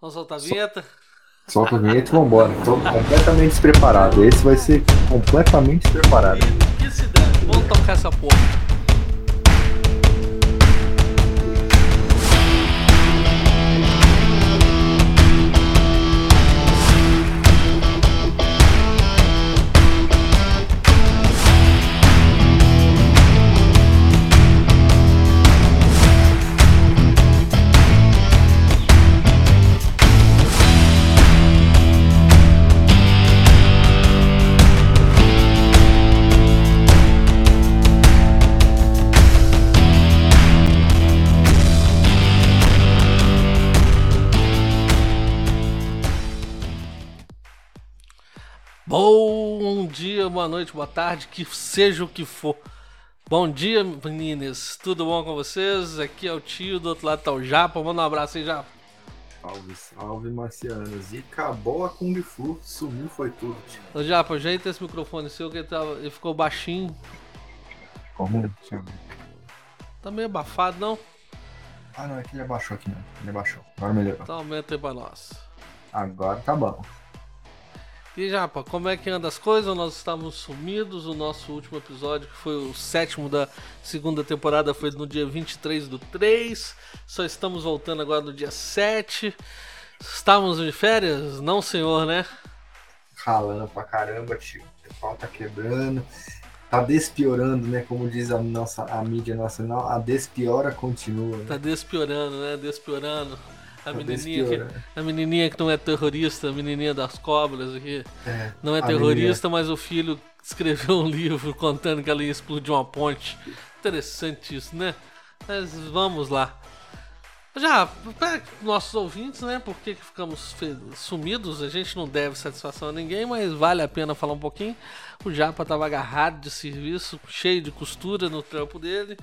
Vamos soltar a vinheta? Solta a vinheta e vambora. Tô completamente despreparado. Esse vai ser completamente despreparado. Que se dane, vamos tocar essa porra. Dia, boa noite, boa tarde, que seja o que for. Bom dia, meninas. Tudo bom com vocês? Aqui é o tio, do outro lado tá o Japa. Manda um abraço aí, Japa. Salve, salve, marcianos. E acabou a Kung Fu. Sumiu foi tudo. Ô, Japa, ajeita esse microfone seu que ele, tava, ele ficou baixinho. Como? Ver. Tá meio abafado, não? Ah, não, é que ele abaixou aqui, né? Ele abaixou. Agora melhorou. Então aumenta aí pra nós. Agora tá bom. E Japa, como é que anda as coisas? Nós estávamos sumidos. O nosso último episódio, que foi o sétimo da segunda temporada, foi no dia 23 do 3. Só estamos voltando agora no dia 7. Estávamos de férias? Não, senhor, né? Ralando pra caramba, tio. O pau tá quebrando. Tá despiorando, né? Como diz a nossa a mídia nacional, a despiora continua. né? Tá despiorando, né? Despiorando. A menininha, que, a menininha que não é terrorista, a menininha das cobras aqui. É, Não é terrorista, mas o filho escreveu um livro contando que ela ia explodir uma ponte. Interessante isso, né? Mas vamos lá. Já, para nossos ouvintes, né? Por que ficamos sumidos? A gente não deve satisfação a ninguém, mas vale a pena falar um pouquinho. O Japa tava agarrado de serviço, cheio de costura no trampo dele.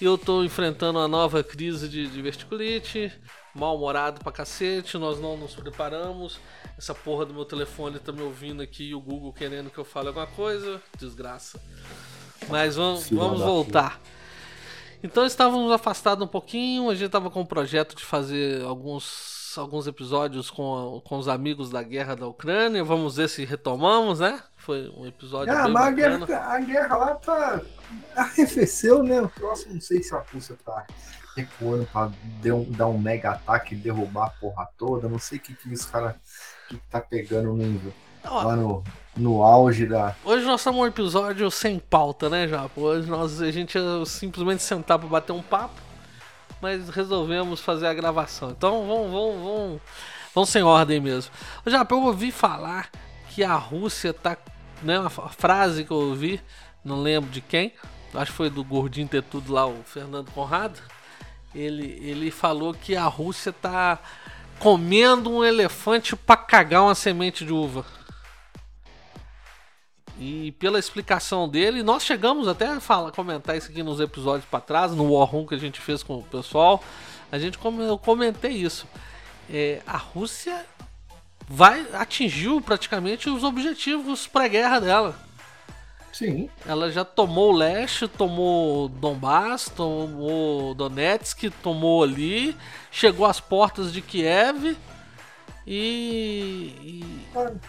E eu tô enfrentando uma nova crise de, de verticulite, mal-humorado pra cacete, nós não nos preparamos. Essa porra do meu telefone tá me ouvindo aqui e o Google querendo que eu fale alguma coisa. Desgraça. Mas vamos, vamos voltar. Então estávamos afastados um pouquinho, a gente estava com o projeto de fazer alguns, alguns episódios com, a- com os amigos da guerra da Ucrânia. Vamos ver se retomamos, né? Foi um episódio Ah, bem mas a guerra, a guerra lá tá. Arrefeceu, né? O próximo, não sei se a Rússia tá recuando pra dar um, mega ataque e derrubar a porra toda. Não sei o que, que os caras que tá pegando no, Ó, lá no, no auge da. Hoje nós estamos um episódio sem pauta, né, Japo? Hoje nós, a gente ia simplesmente sentar para bater um papo, mas resolvemos fazer a gravação. Então vamos, vamos, vamos, vamos sem ordem mesmo. Japo, eu ouvi falar que a Rússia tá. Né, uma frase que eu ouvi, não lembro de quem, acho que foi do Gordinho Ter Tudo lá, o Fernando Conrado. Ele, ele falou que a Rússia tá comendo um elefante para cagar uma semente de uva. E pela explicação dele, nós chegamos até a falar, comentar isso aqui nos episódios para trás, no War Room que a gente fez com o pessoal. A gente eu comentei isso. É, a Rússia vai atingiu praticamente os objetivos pré-guerra dela. Sim. Ela já tomou o leste, tomou Donbass, tomou Donetsk, tomou ali, chegou às portas de Kiev e, e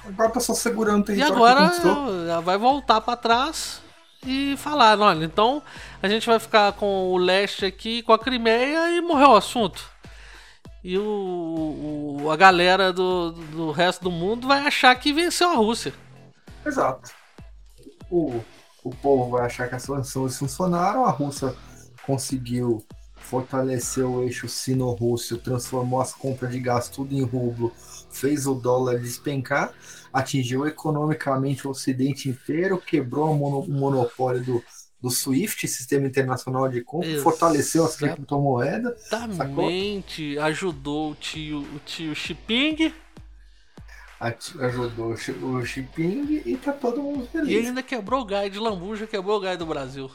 Agora tá só segurando o e território agora que conquistou. ela vai voltar pra trás e falar, olha, então a gente vai ficar com o leste aqui, com a Crimeia e morreu o assunto. E o, o- a galera do, do resto do mundo vai achar que venceu a Rússia. Exato. O, o povo vai achar que as sanções funcionaram, a Rússia conseguiu fortalecer o eixo sino-rússio, transformou as compras de gás tudo em rublo, fez o dólar despencar, atingiu economicamente o ocidente inteiro, quebrou o, mono- o monopólio do, do SWIFT, Sistema Internacional de Compra, fortaleceu as criptomoedas, Exatamente. Ajudou o tio, o tio Xiping ajudou o Xi- Jinping e tá todo mundo e feliz. ainda quebrou o gai de lambuja, quebrou o gai do Brasil.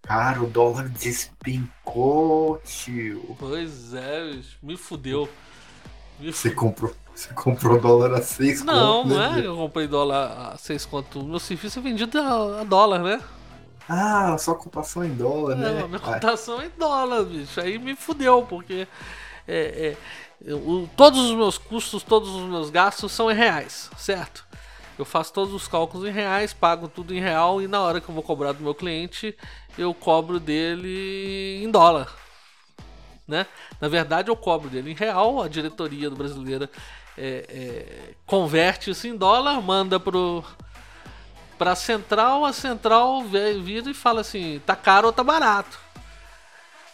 Cara, o dólar despencou, tio. Pois é, me fudeu. Me Você comprou, você comprou dólar a 6 Não, conto, não né? é que eu comprei dólar a 6 conto. Meu serviço é vendido a, a dólar, né? Ah, sua cotação em dólar, É, né? minha cotação é em dólar, bicho. Aí me fudeu, porque é, é, todos os meus custos, todos os meus gastos são em reais, certo? Eu faço todos os cálculos em reais, pago tudo em real e na hora que eu vou cobrar do meu cliente, eu cobro dele em dólar. Né? Na verdade, eu cobro dele em real, a diretoria do brasileira é, é, converte isso em dólar, manda pro pra central, a central vira e fala assim, tá caro ou tá barato.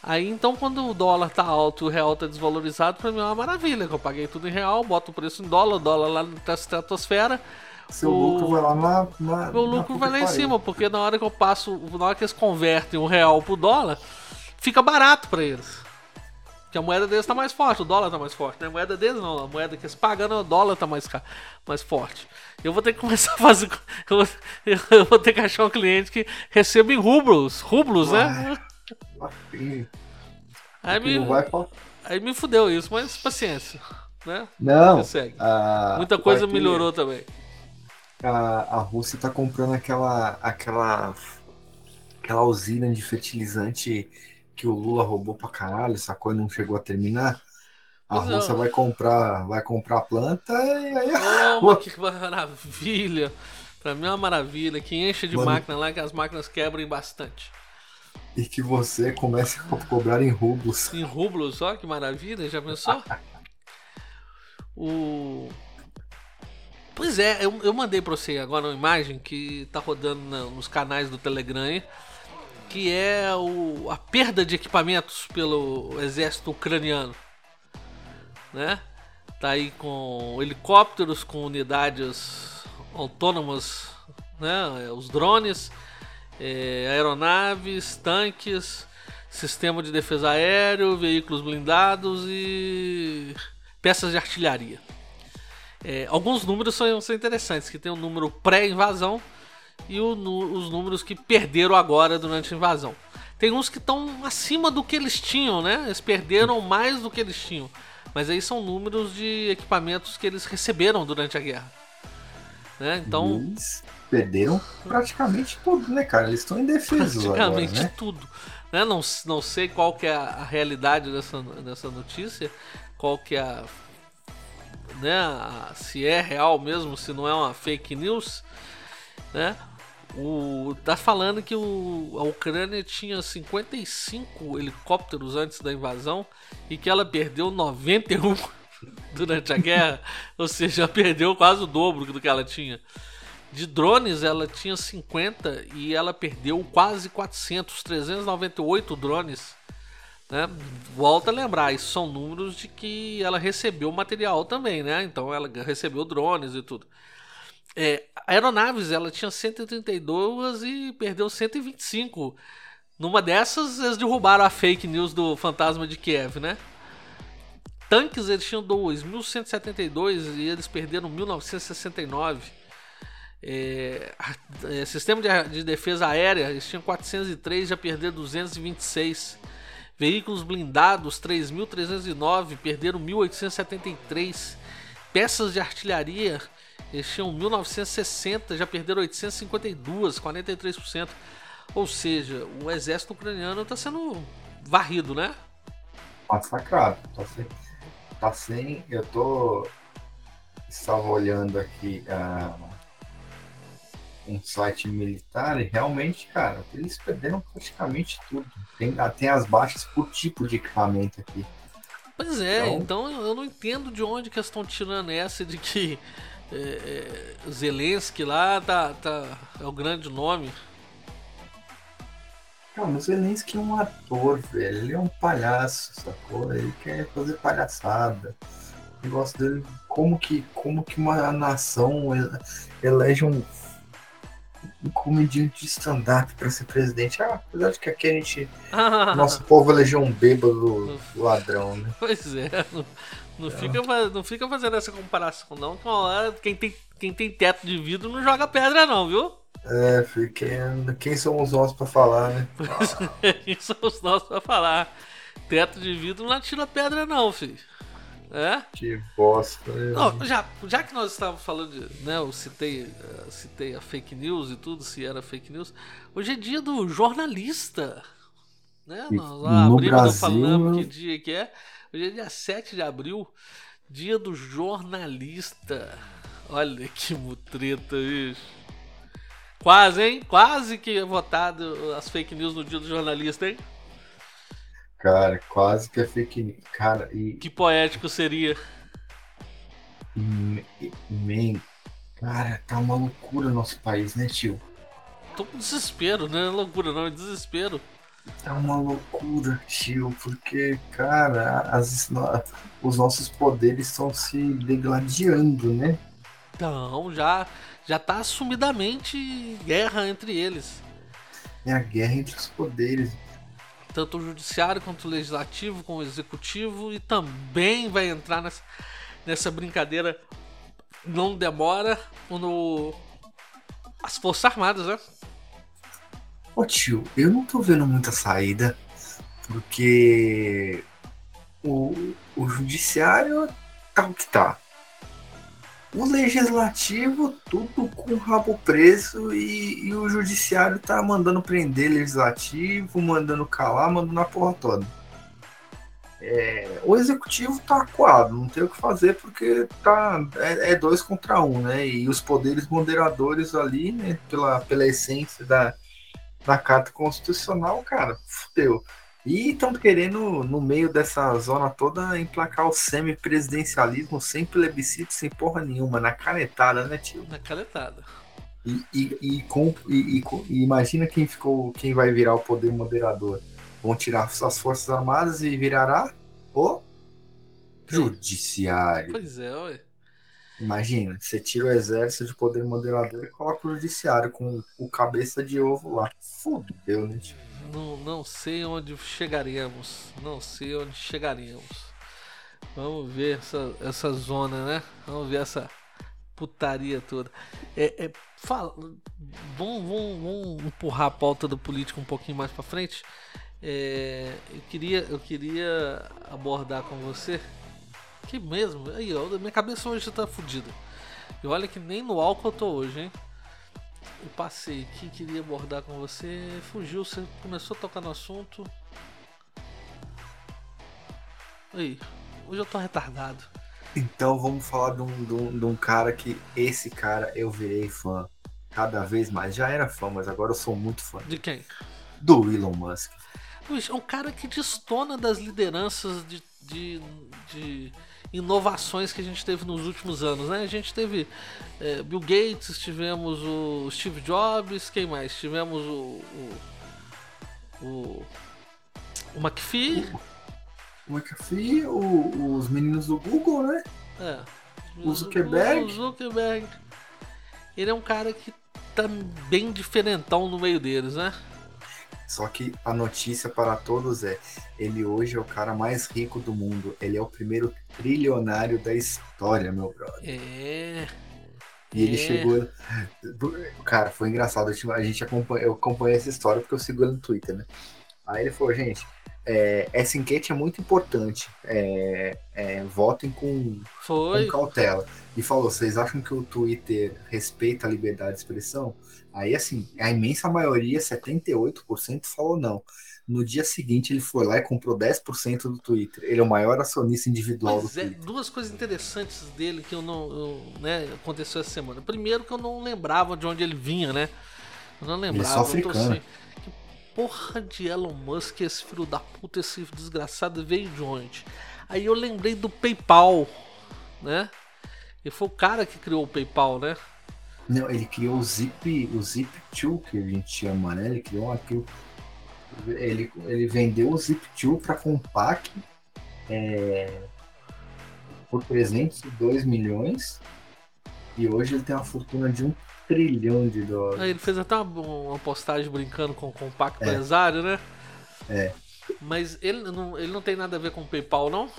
Aí então quando o dólar tá alto e o real tá desvalorizado, pra mim é uma maravilha, que eu paguei tudo em real, boto o preço em dólar, o dólar lá na estratosfera, Seu O- lucro vai lá na. na meu na lucro puta vai lá em cima, porque na hora que eu passo, na hora que eles convertem o real pro dólar, fica barato pra eles. Porque a moeda deles tá mais forte, o dólar tá mais forte. Não é a moeda deles não, a moeda que eles pagam, o dólar tá mais, mais forte. Eu vou ter que começar a fazer. Eu vou, eu vou ter que achar um cliente que receba em rublos. Rublos, né? Aí me, não aí me fudeu isso, mas paciência. Né? Não. A- Muita coisa melhorou também. A, a Rússia tá comprando aquela. aquela. aquela usina de fertilizante que o Lula roubou pra caralho, sacou? E não chegou a terminar. A Pois. Rússia vai comprar, vai comprar a planta e aí Oh, que maravilha! Pra mim é uma maravilha, que enche de Mano. máquina lá, que as máquinas quebrem bastante. E que você comece a cobrar em rublos. Em rublos, ó, que maravilha, já pensou? O. Pois é, eu, eu mandei pra você agora uma imagem que tá rodando na- nos canais do Telegram aí, que é o, a perda de equipamentos pelo exército ucraniano. Né? Tá aí com helicópteros, com unidades autônomas, né? os drones, é, aeronaves, tanques, sistema de defesa aéreo, veículos blindados e peças de artilharia. É, alguns números são, são interessantes, que tem o número pré-invasão e o nu- os números que perderam agora durante a invasão. Tem uns que estão acima do que eles tinham, né? Eles perderam mais do que eles tinham. Mas aí são números de equipamentos que eles receberam durante a guerra. Né? Então, Eles perderam praticamente tudo, né, cara? Eles estão indefesos agora, praticamente né? tudo. Né? Não, não sei qual que é a, a realidade dessa, dessa notícia, qual que é a, né, a- se é real mesmo, se não é uma fake news, né? O, tá falando que o, a Ucrânia tinha 55 helicópteros antes da invasão e que ela perdeu 91 durante a guerra, ou seja, perdeu quase o dobro do que ela tinha. De drones, ela tinha 50 e ela perdeu quase 400, 398 drones. Né? Volta a lembrar, isso são números de que ela recebeu material também, né? Então ela recebeu drones e tudo. É, aeronaves, ela tinha 132 e perdeu 125. Numa dessas, eles derrubaram a fake news do fantasma de Kiev, né? Tanques, eles tinham 2.172 e eles perderam 1.969. É, é, sistema de, de defesa aérea, eles tinham 403, já perderam 226. Veículos blindados, 3.309, perderam 1.873. Peças de artilharia, eles tinham 1.960, já perderam 852, 43%. Ou seja, o exército ucraniano está sendo varrido, né? massacrado. Tá sem, tá sem. Eu tô. Estava olhando aqui ah, um site militar e realmente, cara, eles perderam praticamente tudo. Tem, ah, tem as baixas por tipo de equipamento aqui. Pois é, Então- então eu não entendo de onde que eles estão tirando essa de que é, é, Zelensky lá tá, tá, é o grande nome. Cara, o Zelensky é um ator, velho. Ele é um palhaço, sacou? Ele quer fazer palhaçada. O negócio dele, como que, como que uma nação ele- elege um, um comediante de stand-up pra ser presidente? Ah, apesar de que aqui a gente. Nosso povo elegeu um bêbado ladrão, né? Pois é, não, não fica, fa- não fica fazendo essa comparação não, que uma hora quem tem, quem tem teto de vidro não joga pedra não, viu? É, filho, quem, quem somos nós pra falar, né? Isso são os nossos pra falar. Teto de vidro não atira pedra não, filho. É? Que bosta. né? Não, já, já que nós estávamos falando de. Né, eu citei, eh, citei a fake news e tudo, se era fake news. Hoje é dia do jornalista. Né? Nós no abrimos Brasil- falando que dia que é. Hoje é dia 7 de abril, dia do jornalista. Olha que mutreta, bicho. Quase, hein? Quase que é votado as fake news no dia do jornalista, hein? Cara, quase que é fake news. Cara, e. Que poético seria. Man, cara, tá uma loucura o nosso país, né, tio? Tô com desespero, não é loucura, não, é desespero. Tá uma loucura, tio, porque, cara, as, os nossos poderes estão se degladiando, né? Não, já, já tá assumidamente guerra entre eles. É a guerra entre os poderes. Tanto o judiciário quanto o legislativo, com o executivo, e também vai entrar nessa, nessa brincadeira. Não demora no. As Forças Armadas, né? Ô tio, eu não tô vendo muita saída, porque o, o judiciário tá o que tá. O legislativo, tudo com o rabo preso e, e, o judiciário tá mandando prender legislativo, mandando calar, mandando a porra toda. É, o executivo tá acuado, não tem o que fazer porque tá, é, é, dois contra um, né? E os poderes moderadores ali, né, pela, pela essência da, na Carta Constitucional, cara, fudeu. E estão querendo, no meio dessa zona toda, emplacar o semi-presidencialismo sem plebiscito, sem porra nenhuma, na canetada, né, tio? Na canetada. E, e, e, com, e, e, imagina quem ficou, quem vai virar o poder moderador. Vão tirar suas forças armadas e virará o judiciário. Pois é, ué. Imagina, você tira o exército de poder moderador e coloca o judiciário com o cabeça de ovo lá. Fudeu, né? Tipo? Não, não sei onde chegaremos. Não sei onde chegaremos. Vamos ver essa, essa zona, né? Vamos ver essa putaria toda. É, é, fala, vamos, vamos, vamos empurrar a pauta do político um pouquinho mais para frente. É, eu, queria, eu queria abordar com você que mesmo? Aí, ó, minha cabeça hoje tá fodida. E olha que nem no álcool eu tô hoje, hein? Eu passei aqui, queria abordar com você, fugiu, você começou a tocar no assunto. Aí, hoje eu tô retardado. Então vamos falar de um, de um, de um cara que esse cara eu virei fã cada vez mais. Já era fã, mas agora eu sou muito fã. De quem? Do Elon Musk. Luiz, é um cara que destona das lideranças de, de, de inovações que a gente teve nos últimos anos, né? A gente teve é, Bill Gates, tivemos o Steve Jobs, quem mais? Tivemos o o, o, o McPhee. O, o McPhee, o, os meninos do Google, né? É. O Zuckerberg. O Zuckerberg. Ele é um cara que tá bem diferentão no meio deles, né? Só que a notícia para todos é: ele hoje é o cara mais rico do mundo. Ele é o primeiro trilionário da história, meu brother. É. E ele é. chegou. Cara, foi engraçado. A gente acompanha, eu acompanhei essa história porque eu sigo ele no Twitter, né? Aí ele falou, gente, é, essa enquete é muito importante. É, é, votem com, com, cautela. E falou: vocês acham que o Twitter respeita a liberdade de expressão? Aí, assim, a imensa maioria, 78%, falou não. No dia seguinte, ele foi lá e comprou 10% do Twitter. Ele é o maior acionista individual pois do é, Twitter. Duas coisas interessantes dele que eu não. Eu, né, aconteceu essa semana. Primeiro, que eu não lembrava de onde ele vinha, né? Eu não lembrava. Ele é só africano. Assim, porra de Elon Musk, esse filho da puta, esse desgraçado veio de onde? Aí eu lembrei do PayPal, né? Ele foi o cara que criou o PayPal, né? Não, ele criou o Zip, o Zip2 que a gente chama, né? Ele criou aquilo. Ele, ele vendeu o Zip2 para Compaq é, por 302 milhões e hoje ele tem uma fortuna de um trilhão de dólares. ele fez até uma, uma postagem brincando com o Compaq é. empresário, né? É. Mas ele não, ele não tem nada a ver com o PayPal, não?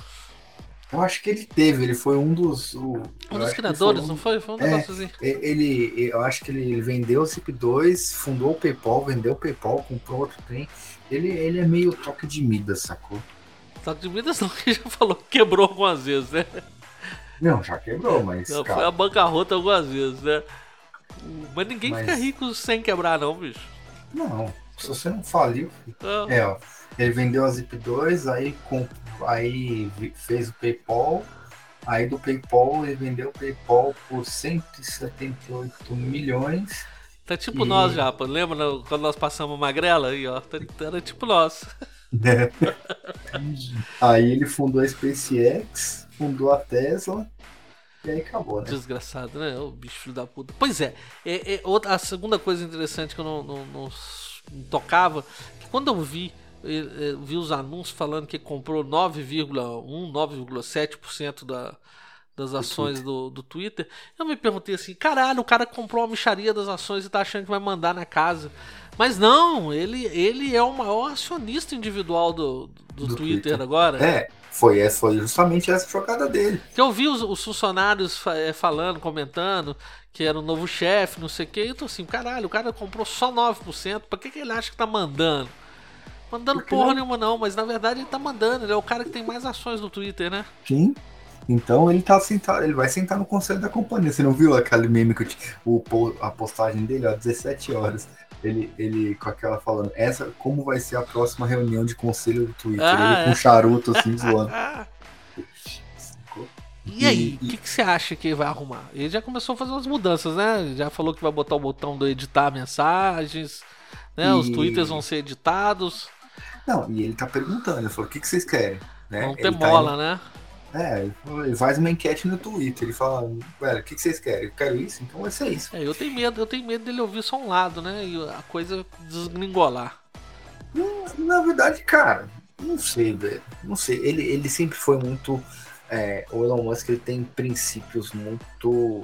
Eu acho que ele teve, ele foi um dos. O, um dos criadores, um, não foi? Foi um é, negócio assim. Ele, eu acho que ele, vendeu o Zip2, fundou o PayPal, vendeu o PayPal, comprou outro trem. Ele, ele é meio toque de Midas, sacou? Toque de Midas não, que já falou que quebrou algumas vezes, né? Não, já quebrou, mas. Não, foi a bancarrota algumas vezes, né? Mas ninguém mas... fica rico sem quebrar, não, bicho. Não. Se você não faliu, Ah, é, ó. Ele vendeu a Zip 2, aí, aí fez o PayPal. Aí do PayPal ele vendeu o PayPal por 178 milhões. Tá tipo E- nós, Japa. Lembra quando nós passamos magrela aí, ó? Tá- Era tipo nós. aí ele fundou a SpaceX, fundou a Tesla. E aí acabou, né? Desgraçado, né? O bicho filho da puta. Pois é, é, é outra, a segunda coisa interessante que eu não, não, não não tocava, que quando eu vi, eh, eh, vi os anúncios falando que comprou 9,1, 9,7% da, das ações do, do Twitter, eu me perguntei assim, caralho, o cara comprou uma micharia das ações e tá achando que vai mandar na casa. Mas não, ele, ele é o maior acionista individual do, do, Do Twitter, Twitter. agora. É, foi, essa, foi justamente essa jogada dele. Que eu vi os, os funcionários eh, falando, comentando que era o novo chefe, não sei o que. E eu tô assim, caralho, o cara comprou só 9%. Pra que, que ele acha que tá mandando? Mandando Porque porra não- nenhuma, não, mas na verdade ele tá mandando. Ele é o cara que tem mais ações no Twitter, né? Sim. Então ele tá sentado, ele vai sentar no conselho da companhia. Você não viu aquele meme que eu o, a postagem dele, ó, 17 horas. Ele, ele com aquela falando, essa como vai ser a próxima reunião de conselho do Twitter? Ah, ele com é. um charuto assim zoando. E aí, o que, que você acha que ele vai arrumar? Ele já começou a fazer umas mudanças, né? Já falou que vai botar o botão do editar mensagens, né? Os E- twitters vão ser editados, Não, e ele tá perguntando, ele falou, o que, que vocês querem? Né? vão ter tá mola, né? É, ele faz uma enquete no Twitter, ele fala, velho, o que, que vocês querem? Eu quero isso, então vai ser isso. É, eu tenho medo, eu tenho medo dele ouvir só um lado, né? E a coisa desgringolar. Na verdade, cara, não sei, velho. Não sei. Ele, ele sempre foi muito. é, o Elon Musk ele tem princípios muito.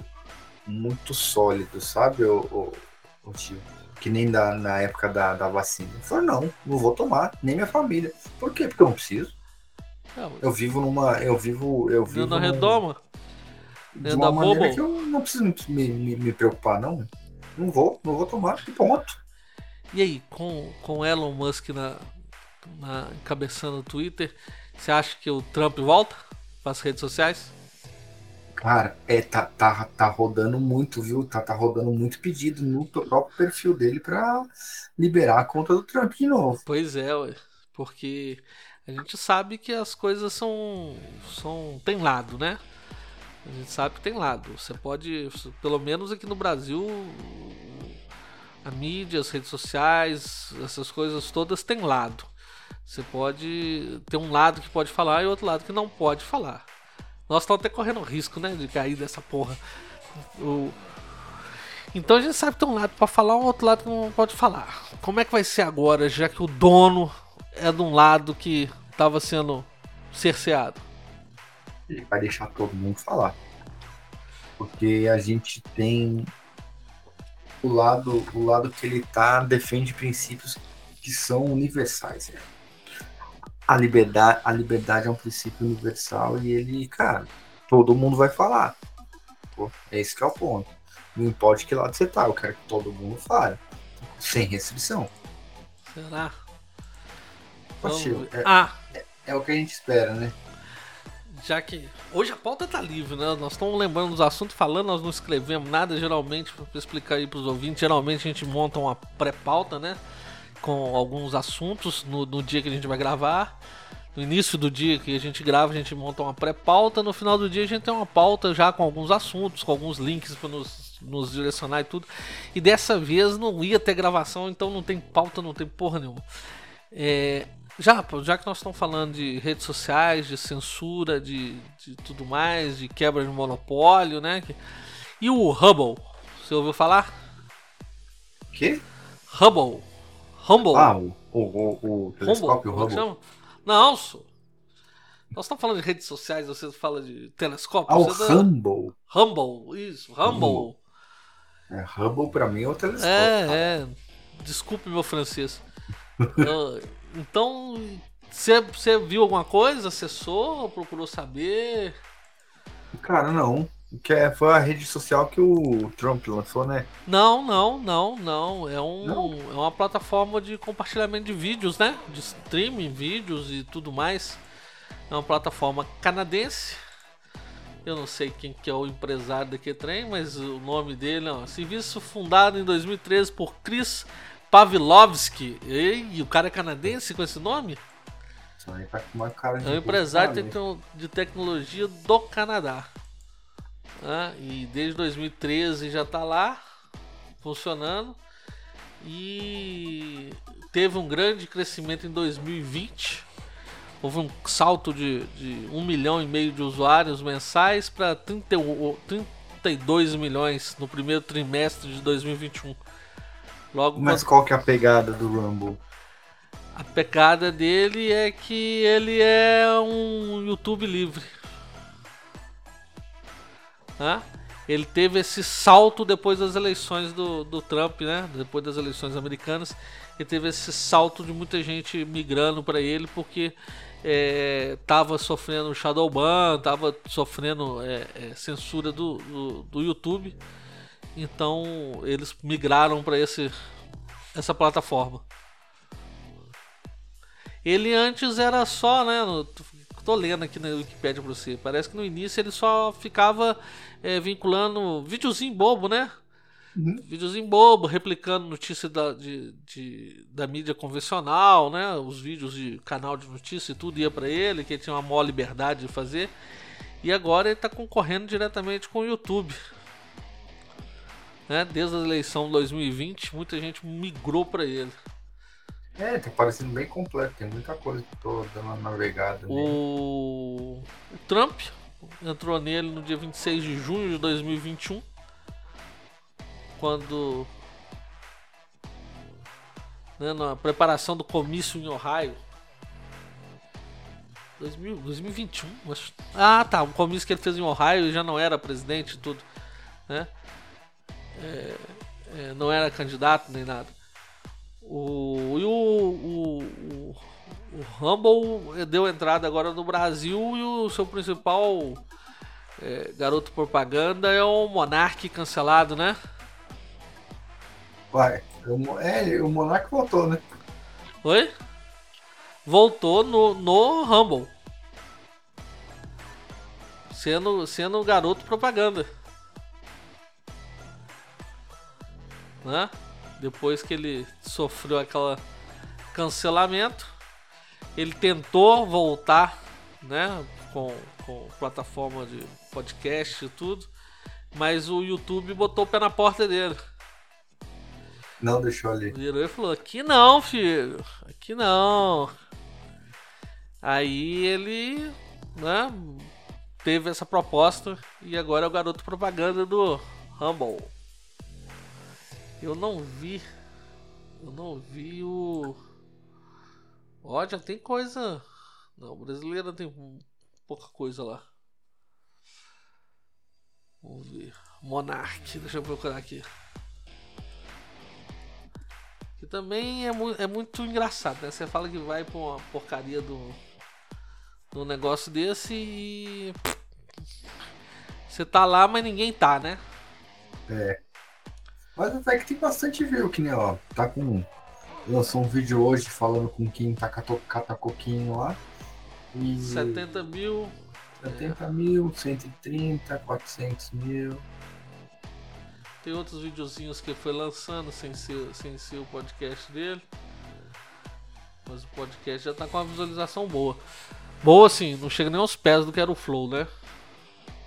muito sólidos, sabe, o, o, o tio? Que nem da, na época da, da vacina. Ele falou, não, não vou tomar, nem minha família. Por quê? Porque eu não preciso. Eu vivo numa. Eu vivo. Eu vivo num- redoma. de uma maneira que eu não preciso me, me, me preocupar, não. Não vou, não vou tomar, e ponto. E aí, com, com Elon Musk na, na encabeçando o Twitter, você acha que o Trump volta para as redes sociais? Cara, é, tá, tá, tá rodando muito, viu? Tá, tá rodando muito pedido no próprio perfil dele pra liberar a conta do Trump de novo. Pois é, ué, porque a gente sabe que as coisas são, são tem lado, né? A gente sabe que tem lado. Você pode, pelo menos aqui no Brasil, a mídia, as redes sociais, essas coisas todas têm lado. Você pode ter um lado que pode falar e outro lado que não pode falar. Nós estamos até correndo risco, né, de cair dessa porra. O- Então a gente sabe que tem um lado pra falar, um outro lado que não pode falar. Como é que vai ser agora, já que o dono é de um lado que estava sendo cerceado? Ele vai deixar todo mundo falar. Porque a gente tem o lado, o lado que ele tá defende princípios que são universais. né? A liberdade, a liberdade é um princípio universal e ele, cara, todo mundo vai falar. Pô, é esse que é o ponto. Não importa que lado você tá, eu quero que todo mundo fale. Sem restrição. Será? Vamos é- Ah, É o que a gente espera, né? já que hoje a pauta tá livre, né? Nós estamos lembrando dos assuntos, falando, nós não escrevemos nada, geralmente, para explicar aí pros ouvintes, geralmente a gente monta uma pré-pauta, né? Com alguns assuntos no, no dia que a gente vai gravar. No início do dia que a gente grava, a gente monta uma pré-pauta. No final do dia, a gente tem uma pauta já com alguns assuntos, com alguns links para nos, nos direcionar e tudo. E dessa vez não ia ter gravação, então não tem pauta, não tem porra nenhuma. É, já, pô, já que nós estamos falando de redes sociais, de censura, de, de tudo mais, de quebra de monopólio, né? que- E o Hubble? Você ouviu falar? O quê? Hubble. Humble. Ah, o, o, o, o Humble. telescópio como é que Hubble. chama? Não, sou. Nós estamos falando de redes sociais, você fala de telescópio. Ah, o você dá- Hubble. Humble, isso, Humble. É, Hubble pra mim é o telescópio. É, é. Desculpe meu francês. Ah, então, você viu alguma coisa? Acessou? Procurou saber? Cara, não. Que é, foi a rede social que o Trump lançou, né? Não, não, não, não. É, um, Não? é uma plataforma de compartilhamento de vídeos, né? De streaming, vídeos e tudo mais. É uma plataforma canadense. Eu não sei quem que é o empresário daquele trem, mas o nome dele é um serviço fundado em 2013 por Chris Pavlovski. E o cara é canadense com esse nome? Tá É um empresário de, tecno- de tecnologia do Canadá. Ah, e desde 2013 já está lá, funcionando. E teve um grande crescimento em 2020. Houve um salto de, de 1 milhão e meio de usuários mensais para 32 milhões no primeiro trimestre de 2021. Logo Mas quando- qual que é a pegada do Rumble? a pecada dele é que ele é um YouTube livre. Hã? Ele teve esse salto depois das eleições do, do Trump, né? Depois das eleições americanas, ele teve esse salto de muita gente migrando para ele porque é, tava sofrendo shadow ban, tava sofrendo é, é, censura do, do, do YouTube. Então eles migraram para esse essa plataforma. Ele antes era só, né? no- tô lendo aqui na Wikipedia pra você. Parece que no início ele só ficava é, vinculando videozinho bobo, né? Uhum. Videozinho bobo, replicando notícia da, de, de- da mídia convencional, né? Os vídeos de canal de notícia e tudo ia pra ele, que ele tinha uma maior liberdade de fazer. E agora ele tá concorrendo diretamente com o YouTube. Né? Desde a eleição de 2020, muita gente migrou pra ele. É, tá parecendo bem completo, tem muita coisa que tô dando uma navegada. O, o Trump entrou nele no dia 26 de junho de 2021, quando né, na preparação do comício em Ohio. 2000, 2021, acho. Ah, tá. O comício que ele fez em Ohio já não era presidente e tudo, né? É, é, não era candidato nem nada. O, e o, o, o, o Rumble deu entrada agora no Brasil e o seu principal é, garoto propaganda é o Monark cancelado, né? Vai, é, o Monark voltou, né? Oi? Voltou no, no Rumble. Sendo, sendo garoto propaganda. Né? Depois que ele sofreu aquela cancelamento, ele tentou voltar, né, com, com plataforma de podcast e tudo, mas o YouTube botou o pé na porta dele. Não deixou ali. Virou e falou: Aqui não, filho. Aqui não. Aí ele, né, teve essa proposta e agora é o garoto propaganda do Humble. Eu não vi. Eu não vi o. Ó, já tem coisa. Não, brasileira tem pouca coisa lá. Vamos ver. Monarch, deixa eu procurar aqui. Que também é, mu é muito engraçado, né? Você fala que vai pra uma porcaria do, do negócio desse e. Você tá lá, mas ninguém tá, né? É. Mas até que tem bastante view, que nem, ó, tá com. Lançou um vídeo hoje falando com quem tá catacoquinho lá. E 70 mil. 70 mil, 130, 400 mil. Tem outros videozinhos que ele foi lançando sem ser, sem ser o podcast dele. Mas o podcast já tá com uma visualização boa. Boa assim, não chega nem aos pés do que era o Flow, né?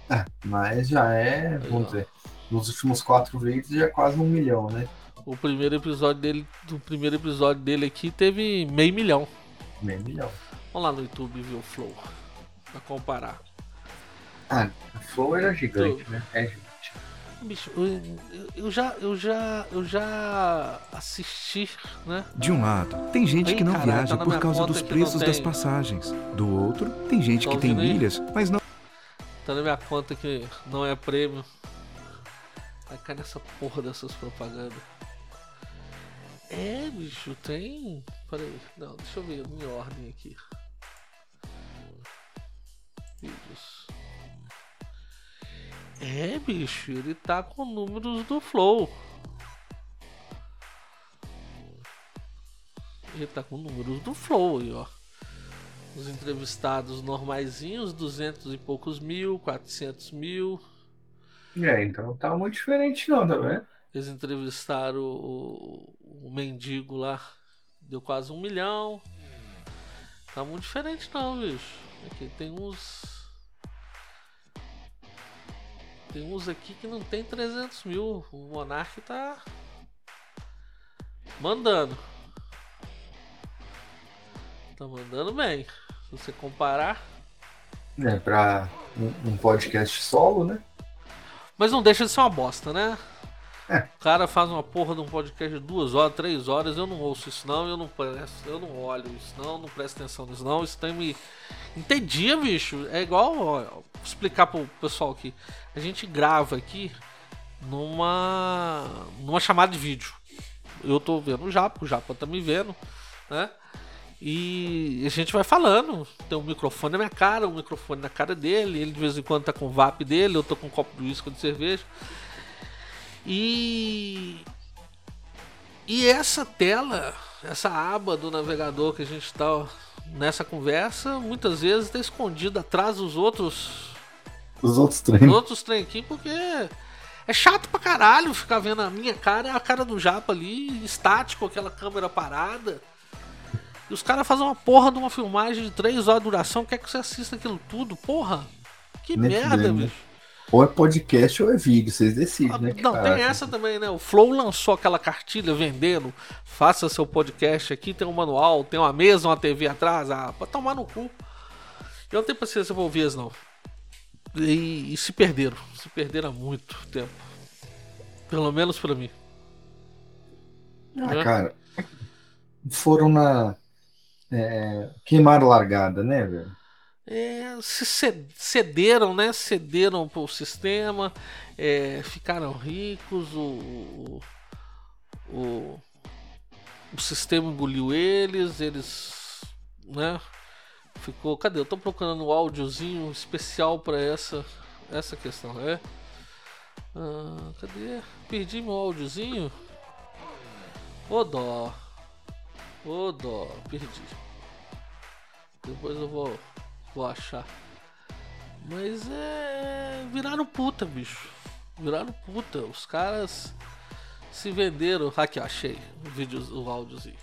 É, mas já é, vamos dizer, nos últimos quatro vídeos já é quase um milhão, né? O primeiro episódio dele, do primeiro episódio dele aqui teve meio milhão. Meio milhão. Vamos lá no YouTube ver o Flow. Pra comparar. Ah, o Flow era gigante, né? É gigante. Bicho, eu, eu- já, eu já, eu já assisti, né? De um lado, tem gente Ih, que não caralho, viaja tá por causa dos preços das passagens. Do outro, tem gente Tá que tem milhas, mas não Tá na minha conta que não é prêmio. Vai cair nessa porra dessas propagandas. É, bicho, tem. Peraí, não, deixa eu ver em ordem aqui. Vídeos. É, bicho, ele tá com números do Flow. Ele tá com números do Flow aí, ó. Os entrevistados normaizinhos, 200 e poucos mil, 400 mil. É, então não tá muito diferente não, tá vendo? Eles entrevistaram o, o, o mendigo lá. Deu quase um milhão. Tá muito diferente não, bicho. Aqui tem uns. Tem uns aqui que não tem 300 mil. O Monark tá. Mandando. Tá mandando bem. Se você comparar. É, pra um, um podcast solo, né? Mas não deixa de ser uma bosta, né? É. O cara faz uma porra de um podcast de duas horas, três horas, eu não ouço isso não, eu não presto, eu não olho isso não, não presto atenção nisso não, isso tem me. Entendia, bicho. É igual, ó, explicar pro pessoal aqui. A gente grava aqui numa. numa chamada de vídeo. Eu tô vendo o Japa, o Japa tá me vendo, né? E a gente vai falando. Tem um microfone na minha cara, um microfone na cara dele. Ele de vez em quando tá com o VAP dele, eu tô com um copo de uísque de cerveja. E. E essa tela, essa aba do navegador que a gente está nessa conversa, muitas vezes está escondida atrás dos outros. Os outros Dos treinos. outros trem aqui, porque é chato pra caralho ficar vendo a minha cara e a cara do Japa ali, estático, aquela câmera parada. E os caras fazem uma porra de uma filmagem de 3 horas de duração, quer que você assista aquilo tudo, porra? Que merda, fudendo, né? bicho. Ou é podcast ou é vídeo, vocês decidem, Ah, né? Não, caraca. tem essa também, né? O Flow lançou aquela cartilha vendendo. Faça seu podcast aqui, tem um manual, tem uma mesa, uma TV atrás. Ah, pra tomar no cu. Eu não tenho paciência pra ouvir isso, não. E, e se perderam. Se perderam há muito tempo. Pelo menos pra mim. Ah, né? cara. Foram na. É, queimaram largada, né, velho? É, se ce- cederam, né? Cederam pro sistema, é, ficaram ricos, o, o, o, o sistema engoliu eles, eles, né? Ficou, cadê? Eu tô procurando um áudiozinho especial para essa essa questão, é? Ah, cadê? Perdi meu áudiozinho. Ô dó. Ô dó, perdi. Depois eu vou vou achar. Mas é. Viraram puta, bicho. Viraram puta. Os caras se venderam. Aqui, ó, achei o vídeo, o áudiozinho.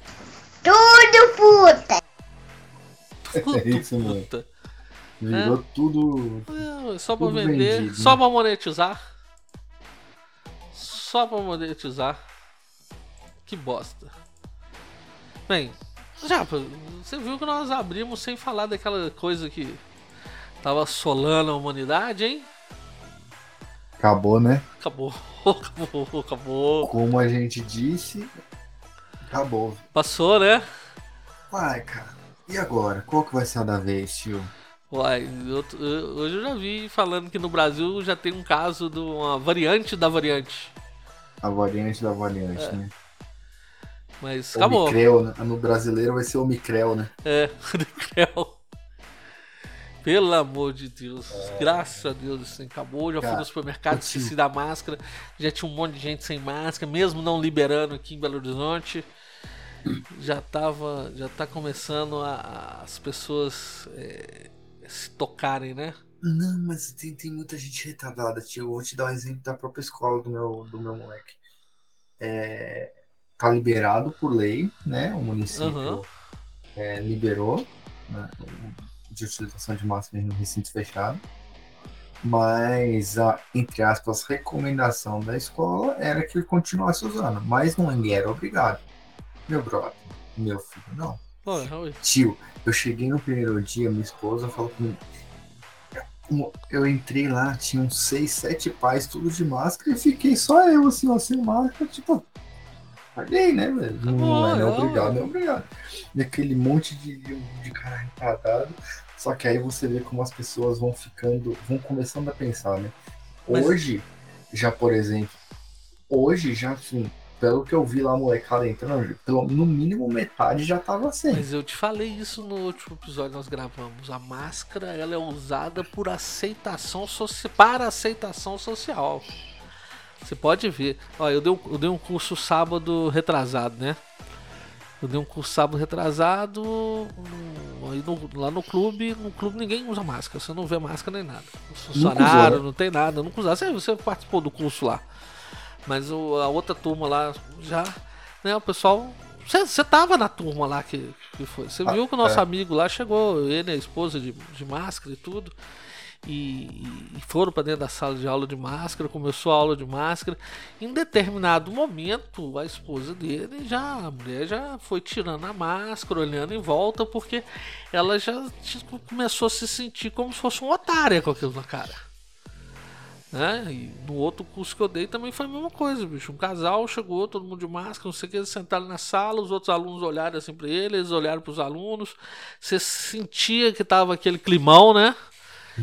Tudo puta. Tudo É isso, mano. puta. Virou tudo. É, só pra Tudo vender, vendido, só né? pra monetizar. Só pra monetizar. Que bosta. Bem, já, você viu que nós abrimos sem falar daquela coisa que tava assolando a humanidade, hein? Acabou, né? Acabou, acabou, acabou. Como a gente disse, acabou. Passou, né? Vai, cara. E agora? Qual que vai ser a da vez, tio? Uai, eu- eu- hoje eu já vi falando que no Brasil já tem um caso de uma variante da variante. A variante da variante, É. né? Mas acabou. Omicrel, né? No brasileiro vai ser Omicrel, né? É. Pelo amor de Deus. Graças a Deus isso acabou. Já fui Cara, no supermercado, esqueci da máscara. Já tinha um monte de gente sem máscara, mesmo não liberando aqui em Belo Horizonte. Já tava. Já tá começando a- a- as pessoas é, se tocarem, né? Não, mas tem, tem muita gente retardada, tio. Eu vou te dar um exemplo da própria escola do meu, do meu moleque. É, tá liberado por lei, né? O município Aham. é, liberou né, de utilização de máscara no recinto fechado. Mas a, entre aspas, recomendação da escola era que ele continuasse usando. Mas ninguém era obrigado. Meu brother, meu filho, não. Oi. Tio, eu cheguei no primeiro dia, minha esposa falou comigo. "Mo- Eu entrei lá, tinha uns seis, sete pais, tudo de máscara, e fiquei só eu, assim, ó, sem máscara, tipo. Paguei, né, velho? Não, Acabou, é, não é obrigado, não é obrigado. E aquele monte de, de, cara retardado. Só que aí você vê como as pessoas vão ficando, vão começando a pensar, né? Mas- Hoje, já por exemplo, hoje já, assim, pelo que eu vi lá a molecada entrando, pelo, no mínimo metade já tava sem. Mas eu te falei isso no último episódio que nós gravamos. A máscara ela é usada por aceitação social, para aceitação social. Você pode ver. Ó, eu dei, um, eu dei um curso sábado retrasado, né? Eu dei um curso sábado retrasado aí no- lá no clube. No clube ninguém usa máscara. Você não vê máscara nem nada. Usou, né? não tem nada. Nunca usar. Você, você participou do curso lá. Mas o- a outra turma lá já, né, o pessoal. Você tava na turma lá que, que foi. Você Ah, viu que o nosso é. amigo lá chegou, ele a esposa de, de máscara e tudo. E, e foram para dentro da sala de aula de máscara, começou a aula de máscara. Em determinado momento, a esposa dele já, a mulher já foi tirando a máscara, olhando em volta, porque ela já tipo, começou a se sentir como se fosse uma otária com aquilo na cara. Né? E no outro curso que eu dei também foi a mesma coisa, bicho. Um casal chegou, todo mundo de máscara, não sei o que, eles sentaram na sala, os outros alunos olharam assim pra ele, eles olharam pros alunos. Você sentia que tava aquele climão, né?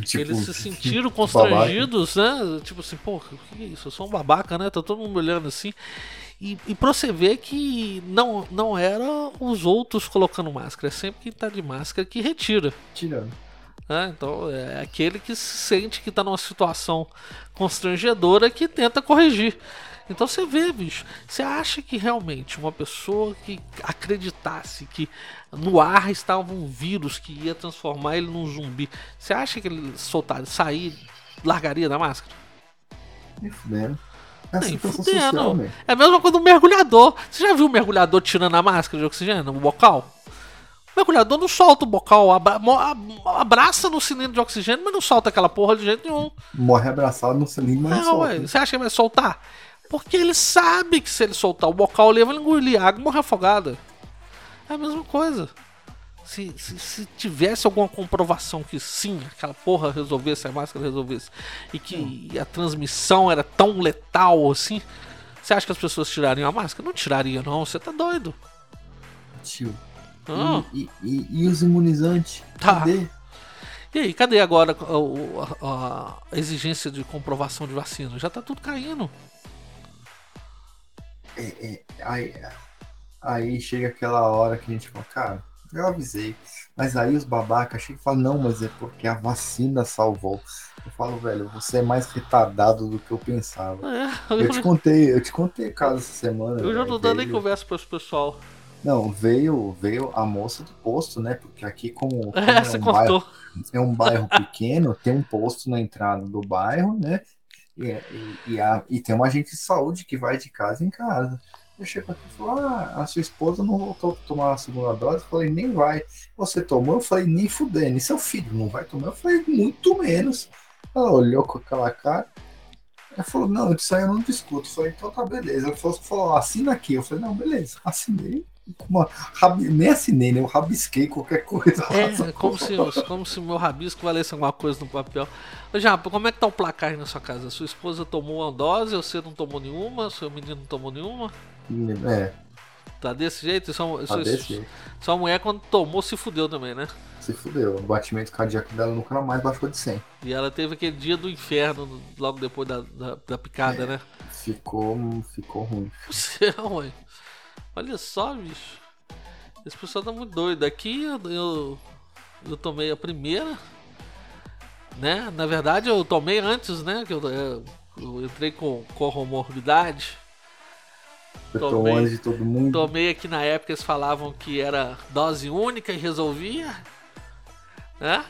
Tipo, Eles se sentiram babaca. constrangidos, né? Tipo assim, pô, o que é isso? Eu sou um babaca, né? Tá todo mundo olhando assim. E, e pra você ver que não, não era os outros colocando máscara, é sempre quem tá de máscara que retira. Tirando. né? Então é aquele que se sente que tá numa situação constrangedora que tenta corrigir. Então você vê, bicho, você acha que realmente uma pessoa que acreditasse que no ar estava um vírus que ia transformar ele num zumbi, você acha que ele soltar, sair, largaria da máscara? Nem fudendo. É Nem social. É a mesma coisa do mergulhador. Você já viu o mergulhador tirando a máscara de oxigênio, o bocal? O mergulhador não solta o bocal, abra- abraça no cilindro de oxigênio, mas não solta aquela porra de jeito nenhum. Morre abraçado no cilindro, mas Não, solta. ué, você acha que vai soltar? Porque ele sabe que se ele soltar o bocal, ele vai engolir água e morrer afogada. É a mesma coisa. Se, se, se tivesse alguma comprovação que sim, aquela porra resolvesse, a máscara resolvesse, e que a transmissão era tão letal assim, você acha que as pessoas tirariam a máscara? Não tiraria, não, você tá doido. Tio. Ah. E, e- e os imunizantes? Tá. Cadê? E aí, cadê agora a, a- a exigência de comprovação de vacina? Já tá tudo caindo. Aí, aí chega aquela hora que a gente fala, cara, eu avisei. Mas aí os babacas chegam e falam, não, mas é porque a vacina salvou. Eu falo, velho, você é mais retardado do que eu pensava. É, Eu te contei, eu te contei o caso essa semana. Eu já velho, tô dando nem conversa para esse pessoal. Não, veio, veio a moça do posto, né? Porque aqui, como, como É, é, um bairro, é um bairro pequeno, tem um posto na entrada do bairro, né? E, e, e, a- e tem um agente de saúde que vai de casa em casa. Eu chego aqui e falo, ah, a sua esposa não voltou a tomar a segunda dose? Eu falei, nem vai. Você tomou? Eu falei, nem fudendo. E seu filho não vai tomar? Eu falei, muito menos. Ela olhou com aquela cara. Ela falou, não, isso aí eu não discuto. Eu falei, então tá beleza. Ela falou, falou, assina aqui. Eu falei, não, beleza, assinei. Uma, nem assinei, né? Eu rabisquei qualquer coisa. É, é como se, como se o meu rabisco valesse alguma coisa no papel. Japa, como é que tá o placar aí na sua casa? Sua esposa tomou uma dose, você não tomou nenhuma, seu menino não tomou nenhuma? É, Tá desse jeito? Sua, tá sua, desse jeito. sua mulher, quando tomou, se fudeu também, né? Se fudeu. O batimento cardíaco dela nunca mais baixou de 100. E ela teve aquele dia do inferno no- logo depois da, da, da picada, né? Ficou, ficou ruim. O céu, mãe. Olha só, bicho. Esse pessoal tá muito doido. Aqui eu, eu, eu tomei a primeira. Né? Na verdade, eu tomei antes, né? Que eu, eu, eu entrei com comorbidade. Tomei. antes de todo mundo. Tomei aqui na época, eles falavam que era dose única e resolvia. Né?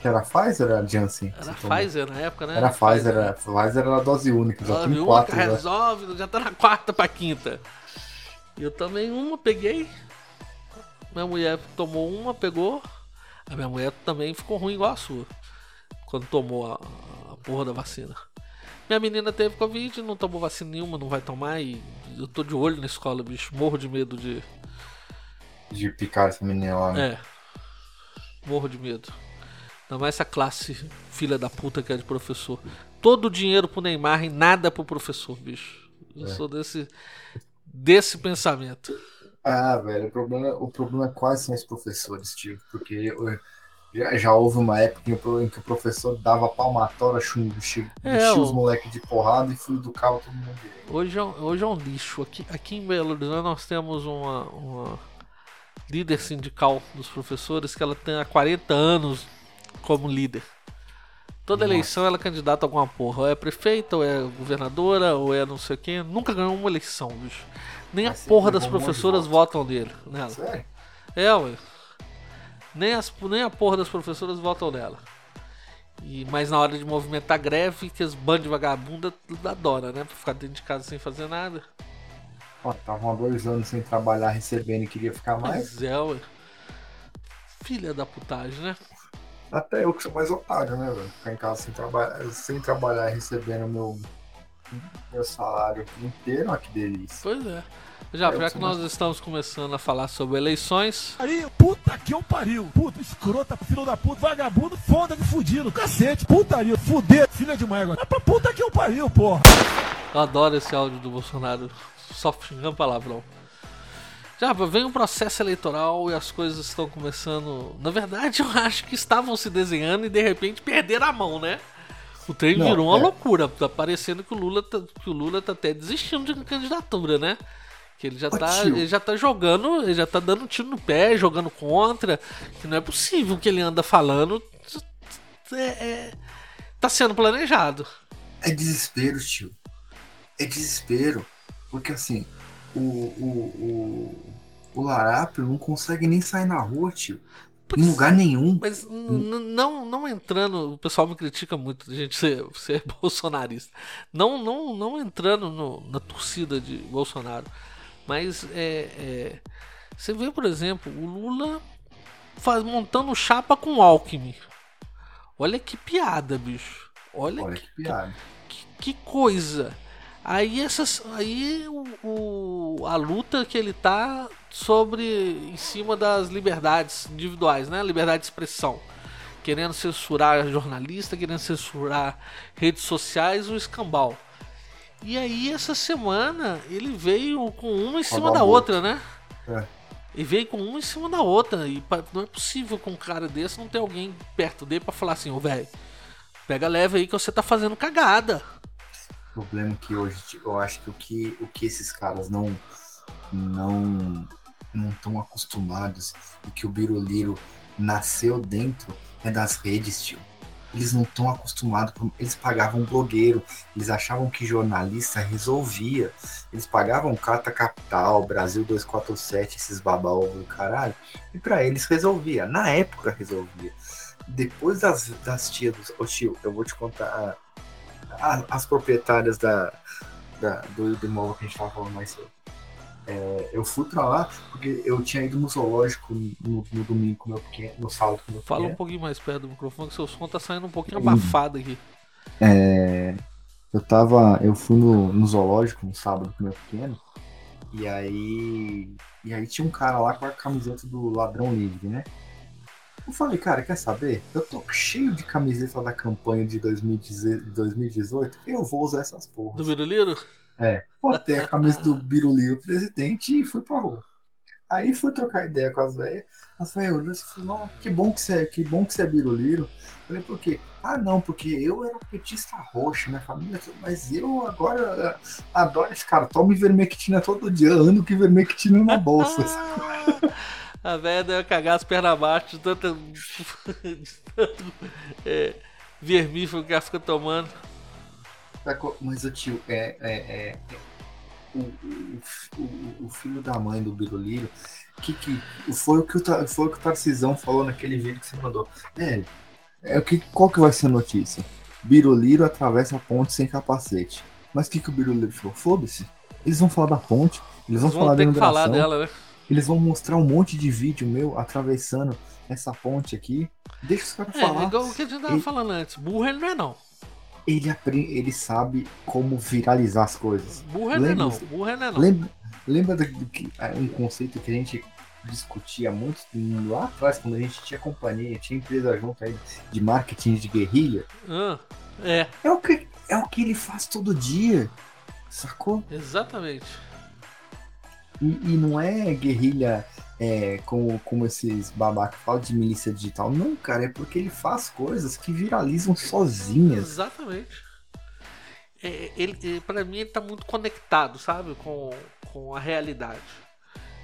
Que era Pfizer era Janssen? Era Você tomou? Pfizer na época, né? Era Pfizer, era, Pfizer era a dose única, já Dose tem única, quatro. já. resolve, já tá na quarta pra quinta. Eu também uma, peguei. Minha mulher tomou uma, pegou. A minha mulher também ficou ruim igual a sua. Quando tomou a, a porra da vacina. Minha menina teve Covid, não tomou vacina nenhuma, não vai tomar. E eu tô de olho na escola, bicho. Morro de medo de. De picar essa menina lá. né? É. Morro de medo. Ainda mais essa classe filha da puta que é de professor. Todo o dinheiro pro Neymar e nada pro professor, bicho. Eu É. sou desse. Desse pensamento. Ah, velho, o problema, o problema é quais são os professores, tio. Porque já, já houve uma época em que o- professor dava palmatória, É, enchia o- os moleques de porrada e fui educava todo mundo. Hoje é, um- hoje é um lixo. Aqui, aqui em Belo Horizonte nós temos uma, uma líder sindical dos professores que ela tem há 40 anos como líder. Toda Nossa. eleição ela é candidata a alguma porra. Ou é prefeita, ou é governadora, ou é não sei quem. Nunca ganhou uma eleição, bicho. Nem a Mas sempre porra das professoras votam nele, nela. Sério? É, ué. Nem, as, nem a porra das professoras votam nela. E, mas na hora de movimentar greve, que os bandos de vagabunda adora, né? Pra ficar dentro de casa sem fazer nada. Ó, tava há dois anos sem trabalhar, recebendo e queria ficar mais. Mas é, ué. Filha da putagem, né? Até eu que sou mais otário, né, velho? Ficar em casa sem trabalhar, sem trabalhar e recebendo meu, meu salário inteiro, ó, que delícia. Pois é. Já, Eu já que nós mais- estamos começando a falar sobre eleições, Pariu, puta que eu pariu. Puta, escrota, filho da puta, vagabundo, foda de fudido. Cacete, putaria, fuder, filha de mãe agora. É pra puta que eu pariu, porra. eu adoro esse áudio do Bolsonaro, só xingando palavrão. Já, vem um processo eleitoral e as coisas estão começando. Na verdade, eu acho que estavam se desenhando e de repente perderam a mão, né? O trem Não, virou uma é. loucura. Tá parecendo que o Lula tá, que o Lula tá até desistindo de candidatura, né? Que ele já Ô, tá, tio. ele já tá jogando, ele já tá dando tiro no pé, jogando contra. Que não é possível que ele anda falando. É, é, tá sendo planejado. É desespero, tio. É desespero. Porque assim, o, o, o, o Larápio não consegue nem sair na rua, tio. Em lugar nenhum. Mas não, não entrando, o pessoal me critica muito de gente ser, ser bolsonarista. Não, não, não entrando no- na torcida de Bolsonaro. Mas é, é, você vê, por exemplo, o Lula faz, montando chapa com Alckmin. Olha que piada, bicho. Olha, Olha que, que piada. que, que coisa. Aí essas. Aí o, o- a luta que ele tá sobre. em cima das liberdades individuais, né? Liberdade de expressão. Querendo censurar jornalista, querendo censurar redes sociais, o escambau. E aí essa semana ele veio com uma em cima da outra, né? É. E veio com uma em cima da outra. E não é possível com um cara desse não ter alguém perto dele pra falar assim, ô velho, pega leve aí que você tá fazendo cagada. Problema que hoje tipo, eu acho que o que, o que esses caras não não não estão acostumados e que o Biruliro nasceu dentro é das redes, tio. Eles não estão acostumados, eles pagavam blogueiro, eles achavam que jornalista resolvia. Eles pagavam Carta Capital, Brasil 247, esses babaovos do caralho, e pra eles resolvia. Na época resolvia. Depois das, das tias. Ô tio, eu vou te contar a- as proprietárias da, da- do, do imóvel que a gente tava falando mais cedo. É, eu fui pra lá porque eu tinha ido no zoológico no, no domingo com o meu pequeno, no sábado com meu Fala um pequeno. pouquinho mais perto do microfone que seu som tá saindo um pouquinho abafado aqui. É, eu tava. Eu fui no, no zoológico no sábado com o meu pequeno. E aí. E aí tinha um cara lá com a camiseta do ladrão livre, né? Eu falei, cara, quer saber? Eu tô cheio de camiseta da campanha de 2018, 2018 eu vou usar essas porras. Do Biruliro? É, botei a camisa do Biruliro presidente e fui pra rua. Aí fui trocar ideia com as velhas. As velhas olhou e falaram, "Nossa, que bom que você é, que bom que você é Biruliro. Falei, por quê? Ah, não, porque eu era petista roxo, minha família, mas eu agora adoro esse cara. Tomo ivermectina todo dia, ando com ivermectina na bolsa. A velha deve cagar as pernas abaixo de tanto, de tanto é, vermífugo que ela fica tomando. Sacou? Mas o tio, é, é, é, é- o, o, o, filho da mãe do Biruliro, que, que foi o que o, foi o que o Tarcisão falou naquele vídeo que você mandou. É, é o que, qual que vai ser a notícia? Biruliro atravessa a ponte sem capacete. Mas o que, que o Biruliro falou? Foda-se. Eles vão falar da ponte, eles vão, Vão falar da que falar dela, né? Eles vão mostrar um monte de vídeo meu atravessando essa ponte aqui. Deixa os caras É, falar. igual o que a gente tava E- falando antes. Burro ele não é não. Ele, ele sabe como viralizar as coisas. Burro ele não é não. Burro ele não é não. Lembra, lembra do, do que, ah, um conceito que a gente discutia muito lá atrás, quando a gente tinha companhia, tinha empresa junto aí de marketing de guerrilha? Ah, é, É o que, é o que ele faz todo dia, sacou? exatamente. E, e não é guerrilha é, como, como esses babacas falam de milícia digital. Não, cara, é porque ele faz coisas que viralizam sozinhas. Exatamente. É, ele, é, pra mim ele tá muito conectado, sabe? Com, com a realidade.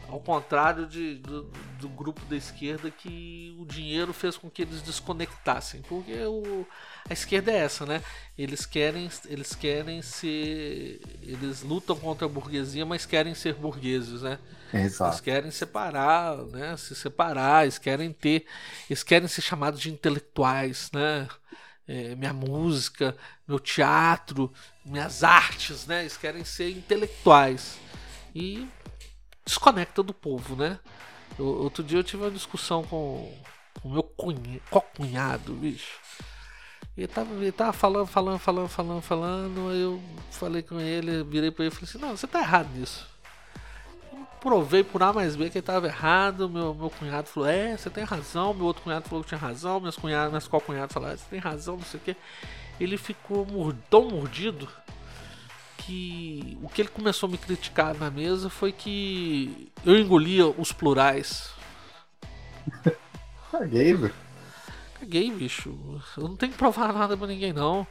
Ao contrário de, do, do grupo da esquerda que o dinheiro fez com que eles desconectassem. Porque o, a esquerda é essa, né? Eles querem, eles querem ser. Eles lutam contra a burguesia, mas querem ser burgueses, né? É, Eles exato. querem separar, né? Se separar, eles querem ter. Eles querem ser chamados de intelectuais, né? é, minha música, meu teatro, minhas artes, né? Eles querem ser intelectuais. E desconecta do povo, né? Eu, outro dia eu tive uma discussão com o meu cunha, cunhado, bicho. Ele tava, ele tava falando, falando, falando, falando, falando. Eu falei com ele, virei pra ele e falei assim: Não, você tá errado nisso. Eu provei por A mais B que ele tava errado. Meu, meu cunhado falou: É, você tem razão. Meu outro cunhado falou que tinha razão. Meus cunhados, minhas co-cunhados falaram: Você tem razão, não sei o que. Ele ficou tão mordido que o que ele começou a me criticar na mesa foi que eu engolia os plurais. Caguei, velho. Caguei, bicho. Eu não tenho que provar nada pra ninguém, não.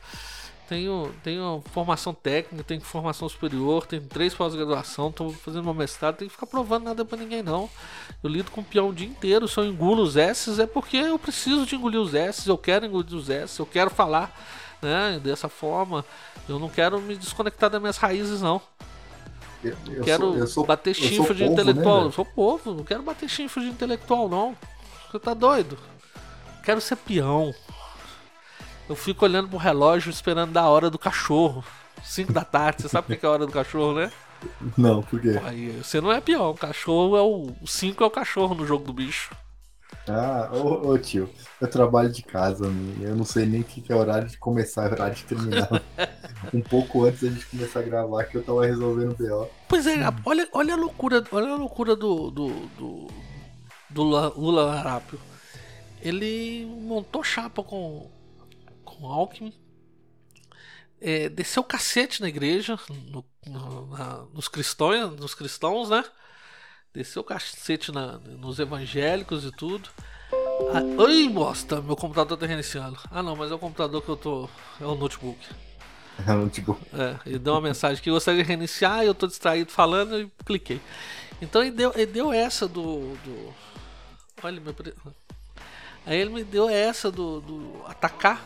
Tenho, tenho formação técnica, tenho formação superior, tenho três pós-graduação, tô fazendo uma mestrado, tenho que ficar provando nada pra ninguém, não. Eu lido com o peão o dia inteiro, se eu engulo os S, é porque eu preciso de engolir os S, eu quero engolir os S, eu quero falar né, dessa forma. Eu não quero me desconectar das minhas raízes, não. Eu, eu quero sou, sou, bater chifre de povo, né, intelectual. velho? eu sou povo, não quero bater chifre de intelectual, não. Você tá doido? Quero ser peão. Eu fico olhando pro relógio esperando da hora do cachorro. 5 da tarde, você sabe o que é a hora do cachorro, né? Não, por quê? Aí você não é peão, o cachorro é o. O 5 é o cachorro no jogo do bicho. Ah, ô, ô, tio, eu trabalho de casa, amigo. eu não sei nem o que que é horário de começar e horário de terminar. um pouco antes da gente começar a gravar, que eu tava resolvendo o BO. Pois é, olha, olha a loucura, olha a loucura do. do. do, do Lula, Larápio. Ele montou chapa com. com Alckmin. É, desceu o cacete na igreja, no- no- na- nos, cristãos, nos cristãos, né? Desceu o cacete na- nos evangélicos e tudo. Ah, Ai, bosta, meu computador tá reiniciando. Ah não, mas é o computador que eu tô. É o notebook. tipo, É, ele deu uma mensagem que gostaria de reiniciar e eu tô distraído falando e cliquei. Então ele deu, ele deu essa do. do olha, meu. Aí ele me deu essa do, do atacar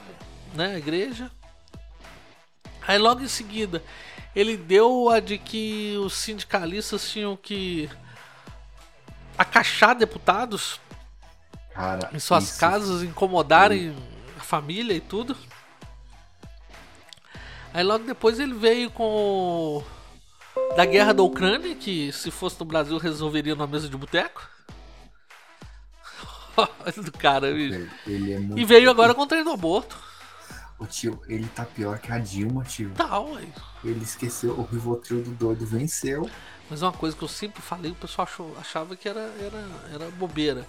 né, a igreja. Aí logo em seguida ele deu a de que os sindicalistas tinham que acachar deputados cara. em suas isso- casas, incomodarem a família e tudo. Aí logo depois ele veio com da guerra da Ucrânia, que se fosse no Brasil resolveria numa mesa de boteco. Do cara, bicho. Ele, é muito. E veio agora com o aborto. O tio, ele tá pior que a Dilma, tio. Tá, ué. Ele esqueceu, o Rivotril do doido venceu. Mas uma coisa que eu sempre falei, o pessoal achou- achava que era, era, era bobeira.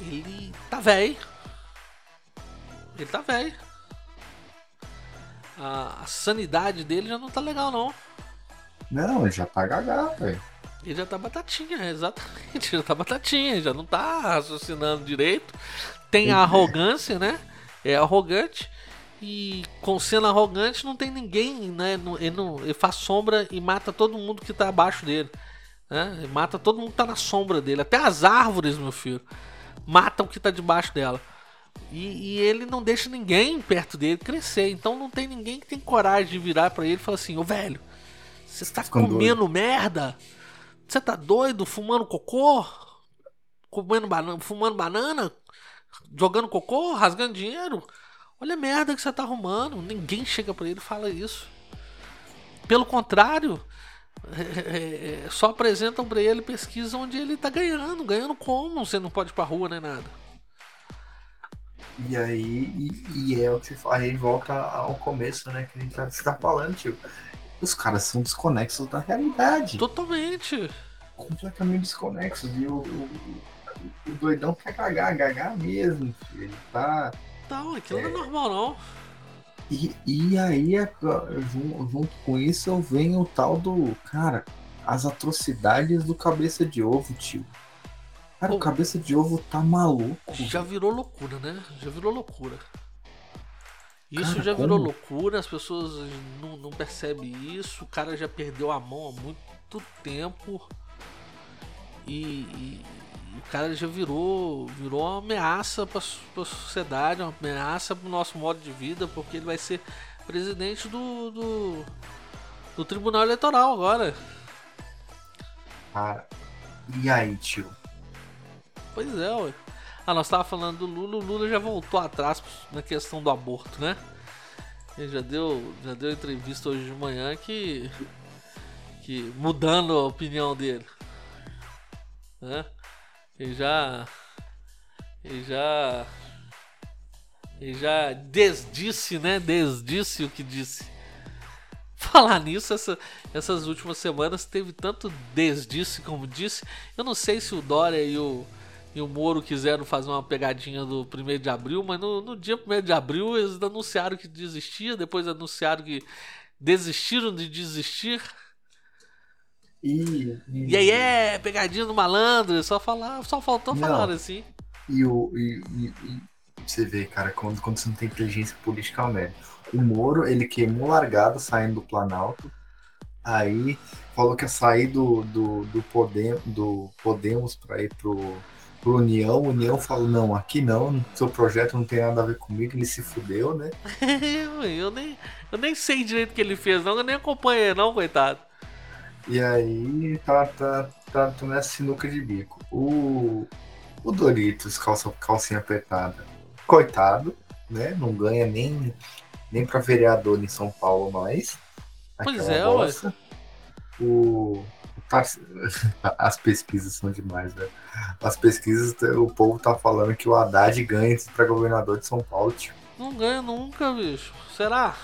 Ele tá velho. Ele tá velho. A, a sanidade dele já não tá legal, não. Não, ele já tá gagá, velho. Ele já tá batatinha, exatamente. Já tá batatinha, já não tá raciocinando direito. Tem a arrogância, né? É arrogante. E com sendo arrogante, não tem ninguém, né? Ele, não, ele faz sombra e mata todo mundo que tá abaixo dele. Né? Ele mata todo mundo que tá na sombra dele. Até as árvores, meu filho. Matam o que tá debaixo dela. E, e ele não deixa ninguém perto dele crescer. Então não tem ninguém que tem coragem de virar pra ele e falar assim: Ô velho, você está comendo merda? Você tá doido? Fumando cocô? Comendo banana, fumando banana? Jogando cocô? Rasgando dinheiro? Olha a merda que você tá arrumando. Ninguém chega pra ele e fala isso. Pelo contrário, é, é, só apresentam pra ele pesquisa onde ele tá ganhando. Ganhando como? Você não pode ir pra rua nem nada. E aí, e, e é o que aí volta ao começo, né? Que a gente tá, tá falando, tio. Os caras são desconexos da realidade. Totalmente. Completamente desconexos. E o, o, o doidão quer cagar, gagar mesmo, tio. Ele tá. Não, aquilo não é normal, não. E, e aí, é- jun- junto com isso, vem o tal do. Cara, as atrocidades do cabeça de ovo, tio. Cara, o Pô. cabeça de ovo tá maluco. Já virou loucura, né? Já virou loucura. Isso Cara, já virou como? loucura, as pessoas não, não percebem isso, o cara já perdeu a mão há muito tempo. E, e- e o cara já virou, virou uma ameaça para a sociedade, uma ameaça para o nosso modo de vida, porque ele vai ser presidente do, do, do Tribunal Eleitoral agora. Cara, e aí, tio? Pois é, ué. Ah, nós tava falando do Lula, o Lula já voltou atrás na questão do aborto, né? Ele já deu, já deu entrevista hoje de manhã que. que mudando a opinião dele. Né? Ele já. Ele já. Ele já desdisse, né? Desdisse o que disse. Falar nisso, essa- essas últimas semanas teve tanto desdisse como disse. Eu não sei se o Dória e o, e o Moro quiseram fazer uma pegadinha do 1 de abril, mas no, no dia 1 de abril eles anunciaram que desistia, depois anunciaram que desistiram de desistir. E, e, E aí é pegadinha do malandro, só falar, só faltou Não. falar assim. e o. E, e- você vê, cara, quando, quando você não tem inteligência política, é. O Moro, ele queimou largado saindo do Planalto. Aí falou que ia sair do, do, do, Podem, do Podemos para ir pro, pro União. O União falou: não, aqui não, seu projeto não tem nada a ver comigo. Ele se fudeu, né? eu, nem, eu nem sei direito o que ele fez, não, eu nem acompanhei, não, coitado. E aí tá, tá, tá, tá nessa sinuca de bico. O, o Doritos, calça, calcinha apertada, coitado, né? Não ganha nem, nem pra vereador em São Paulo mais. Pois é, bosta. O, o As pesquisas são demais, velho. As pesquisas, o povo tá falando que o Haddad ganha pra governador de São Paulo, tio. Não ganha nunca, bicho. Será?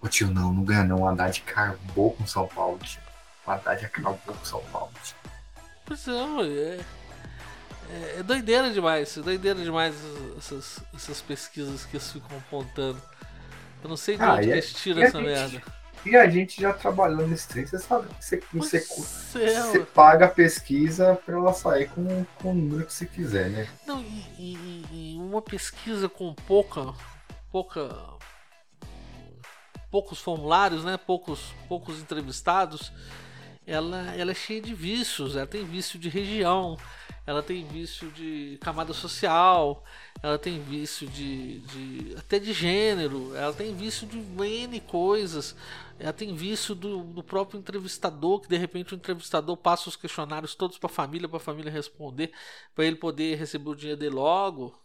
Ô tio, não, não ganha não. O Haddad acabou com São Paulo, tio. O Haddad acabou com São Paulo, tio. Pois é, é, é, é doideira demais, é doideira demais essas, essas pesquisas que eles ficam apontando. Eu não sei de Ah, onde é- eles tiram a essa gente- merda. E a gente já trabalhando nesse trem, você sabe que você, você, é, você paga a pesquisa pra ela sair com, com o número que você quiser, né? Não, e- e- e uma pesquisa com pouca. pouca. poucos formulários, né? Poucos, poucos entrevistados, ela, ela é cheia de vícios. Ela tem vício de região, ela tem vício de camada social, ela tem vício de, de até de gênero, ela tem vício de N coisas. Ela tem vício do, do próprio entrevistador, que de repente o entrevistador passa os questionários todos para a família, para a família responder, para ele poder receber o dinheiro dele logo.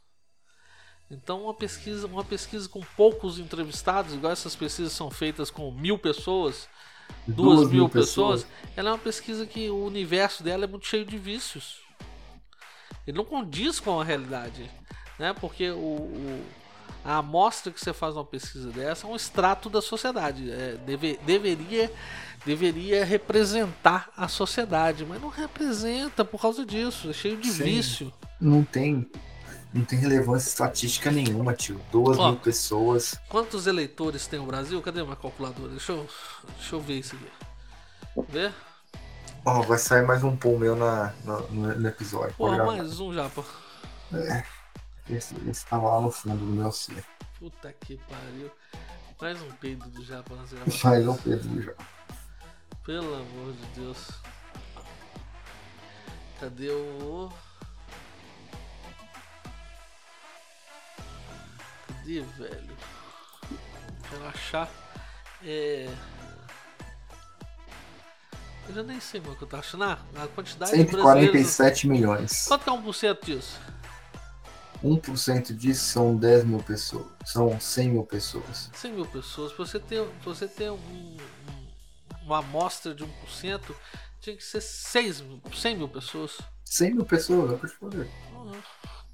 Então uma pesquisa, uma pesquisa com poucos entrevistados, igual essas pesquisas são feitas com mil pessoas, duas, mil, pessoas, ela é uma pesquisa que o universo dela é muito cheio de vícios. Ele não condiz com a realidade, né? Porque o, o- a amostra que você faz numa pesquisa dessa é um extrato da sociedade. É, deve- deveria, deveria representar a sociedade, mas não representa por causa disso. É cheio de Sim. vício. Não tem, não tem relevância estatística nenhuma, tio. Duas Ó. mil pessoas. Quantos eleitores tem o Brasil? Cadê minha calculadora? Deixa eu, deixa eu ver isso aqui. Ó, vai sair mais um pum meu na, no, no- no episódio. Gravar. mais um já, pô. Esse, esse tava lá no fundo do meu ser. Puta que pariu. Mais um peido do Japa nas gravações. Faz um Pedro já. Pelo amor de Deus. Cadê o. Cadê, velho? Quero achar. É. Eu já nem sei mais o que eu tô achando. Ah, a quantidade de brasileiros. 147 milhões. Quanto é 1% disso? 1% disso são 10 mil pessoas. São 100 mil pessoas. 100 mil pessoas. Você pra você ter um- um- uma amostra de 1%, tinha que ser 6 mil, 100 mil pessoas. 100 mil pessoas, eu te fazer.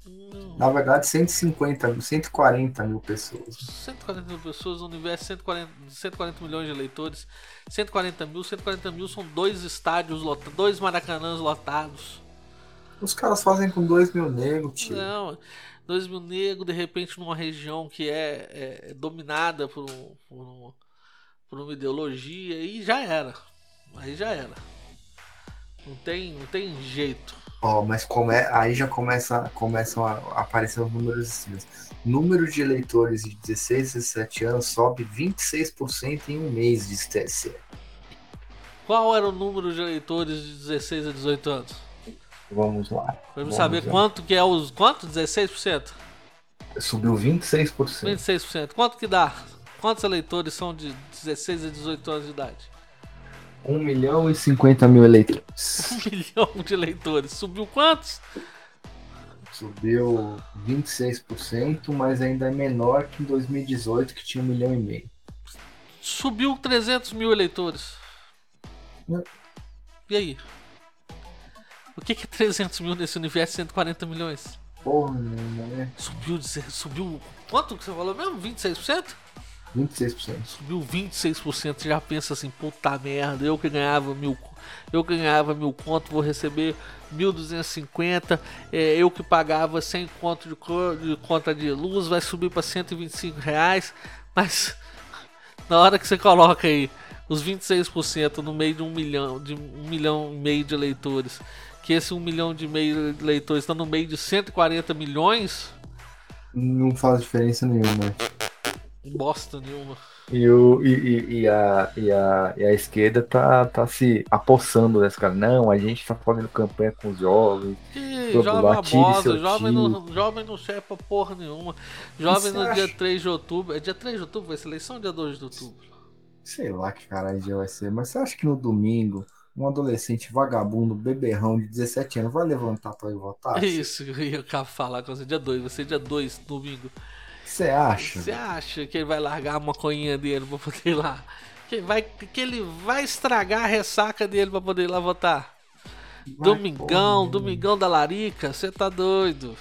Não. Na verdade, 150 mil, 140 mil pessoas. 140 mil pessoas no universo, 140, 140 milhões de eleitores. 140 mil, 140 mil são dois estádios lotados, dois maracanãs lotados. Os caras fazem com 2 mil negros, tio. Não, 2 mil negros, de repente, numa região que é, é- é dominada por, um- por, um- por uma ideologia, e já era. Aí já era. Não tem, não tem jeito. Ó, mas come... aí já começa, começam a aparecer os números assim. Número de eleitores de 16 a 17 anos sobe 26% em um mês, diz TSE. Qual era o número de eleitores de 16 a 18 anos? Vamos lá. Vamos saber lá. quanto que é os. Quanto? 16%? Subiu 26%. 26%. Quanto que dá? Quantos eleitores são de 16 a 18 anos de idade? 1 milhão e 50 mil eleitores. Um milhão de eleitores. Subiu quantos? Subiu 26%, mas ainda é menor que em 2018, que tinha um milhão e meio. Subiu 300 mil eleitores. E aí? O que que é 300 mil nesse universo de 140 milhões? Porra, né? Subiu, subiu. Quanto que você falou mesmo? 26%? 26%. Subiu 26%. Você já pensa assim, puta merda, eu que ganhava mil. Eu ganhava mil conto, vou receber 1.250. É, eu que pagava 100 conto de, de conta de luz, vai subir para 125 reais. Mas na hora que você coloca aí os 26% no meio de um milhão, de um milhão e meio de eleitores, que esse um milhão de meio de eleitores está no meio de 140 milhões, Não faz diferença nenhuma. bosta nenhuma. E, o, e, e- a, e, a, e a esquerda tá, tá se apossando dessa cara. Não, a gente tá fazendo campanha com os jovens. Que jovem lá, seu jovem tio. não, jovem não pra porra nenhuma. Jovem no dia acha? 3 de outubro. É dia 3 de outubro? Vai ser eleição ou dia 2 de outubro? Sei lá que caralho dia vai ser, mas você acha que no domingo um adolescente vagabundo, beberrão de 17 anos vai levantar pra ir votar? É isso eu ia falar com você. Dia 2, vai ser dia 2, domingo. Você acha? Você acha que ele vai largar a maconhinha dele pra poder ir lá? Que, vai, que ele vai estragar a ressaca dele pra poder ir lá votar? Vai, domingão, porra, domingão da Larica, você tá doido.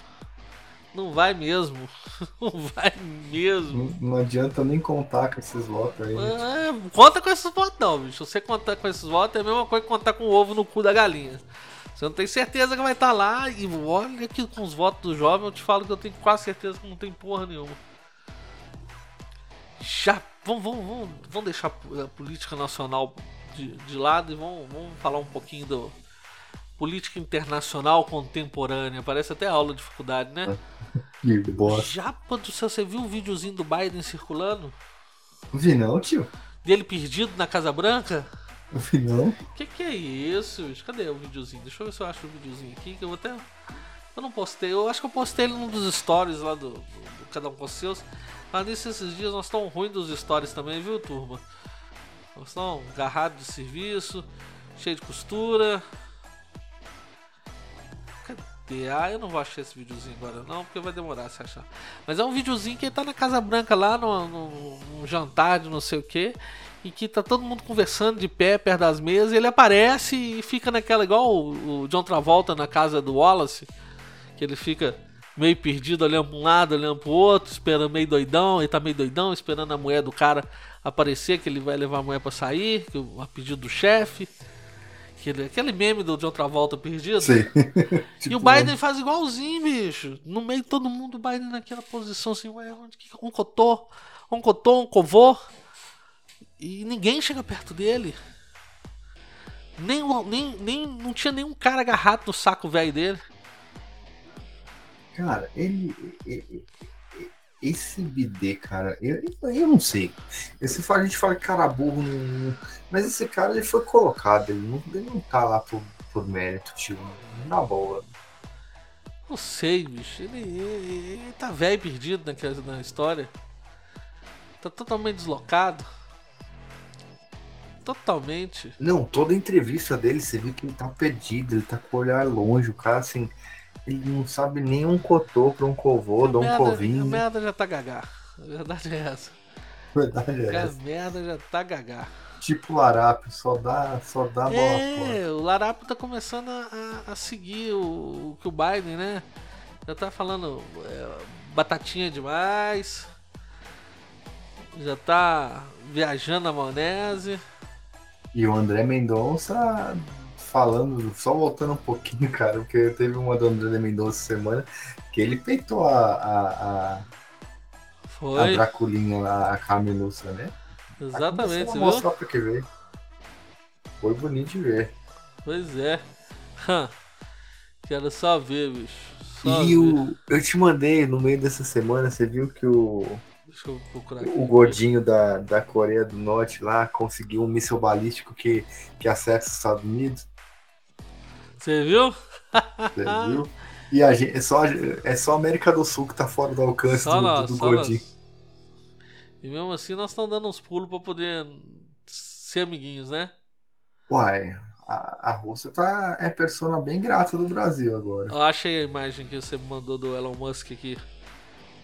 Não vai mesmo. Não vai mesmo. Não, não adianta nem contar com esses votos aí. É, conta com esses votos não, bicho. Você contar com esses votos é a mesma coisa que contar com o ovo no cu da galinha. Você não tem certeza que vai estar lá e olha que com os votos do jovem eu te falo que eu tenho quase certeza que não tem porra nenhuma. Já, vamos, vamos, vamos, vamos deixar a política nacional de, de lado e vamos, vamos falar um pouquinho do política internacional contemporânea. Parece até aula de faculdade, né? Que bosta. Já, pô, do céu, você viu o videozinho do Biden circulando? Vi não, tio. Dele perdido na Casa Branca? Vi não. Que que é isso? Cadê o videozinho? Deixa eu ver se eu acho o videozinho aqui, que eu vou até... Eu não postei, eu acho que eu postei ele num dos stories lá do, do- do Cada Um com os Seus. Mas nesses esses dias nós estamos ruins dos stories também, viu, turma? Nós estamos agarrados de serviço, cheio de costura. Cadê? Ah, eu não vou achar esse videozinho agora não, porque vai demorar se achar. Mas é um videozinho que ele tá na Casa Branca lá, no- num jantar de não sei o que. E que tá todo mundo conversando de pé perto das mesas. E ele aparece e fica naquela, igual o, o John Travolta na casa do Wallace. Que ele fica meio perdido, olhando pra um lado, olhando pro outro, esperando meio doidão. Ele tá meio doidão, esperando a mulher do cara aparecer, que ele vai levar a mulher pra sair, o- a pedido do chefe. Aquele, aquele meme do John Travolta perdido. Sei. E Tipo, o Biden faz igualzinho, bicho. No meio de todo mundo, o Biden naquela posição assim, ué, onde que um cotô, um cotô, um covô. E ninguém chega perto dele. Nem, o- nem, nem, não tinha nenhum cara agarrado no saco velho dele. Cara, ele. e- e- e- Esse BD, cara, eu, eu não sei. Esse, a gente fala que cara burro, não- mas esse cara ele foi colocado, ele não, ele não tá lá por, por mérito, tio. Na boa. Não sei, bicho. Ele, ele- ele tá velho e perdido naquela, na história. Tá totalmente deslocado. Totalmente. Não, toda entrevista dele, você viu que ele tá perdido, ele tá com o olhar longe, o cara assim. Ele não sabe nem um cotô pra um covô, dá um a covinho. né? merda já tá gagá. A verdade é essa. Verdade é A essa. merda já tá gagá. Tipo Larápio, só dá, só dá a bola fora. É, o Larápio tá começando a, a- a seguir o, o que o Biden, né? Já tá falando é, batatinha demais. Já tá viajando a maionese. E o André Mendonça falando, só voltando um pouquinho, cara, porque teve uma do André Mendonça semana que ele peitou a, a, a, a Foi. Draculinha lá, a Camiluça, né? Exatamente, você mostrar pra que ver. Foi bonito de ver. Pois é. Quero só ver, bicho. Só e ver. o, eu te mandei no meio dessa semana, você viu que o, Deixa eu procurar aqui. o gordinho da, da Coreia do Norte lá conseguiu um míssil balístico que, que acessa os Estados Unidos, Você viu? você viu? E a gente, é, só, é só a América do Sul que tá fora do alcance Só do, nós, do gordinho. nós. E mesmo assim nós estamos dando uns pulos pra poder ser amiguinhos, né? Uai, a, a Rússia tá, é persona bem grata do Brasil agora. Eu achei a imagem que você me mandou do Elon Musk aqui.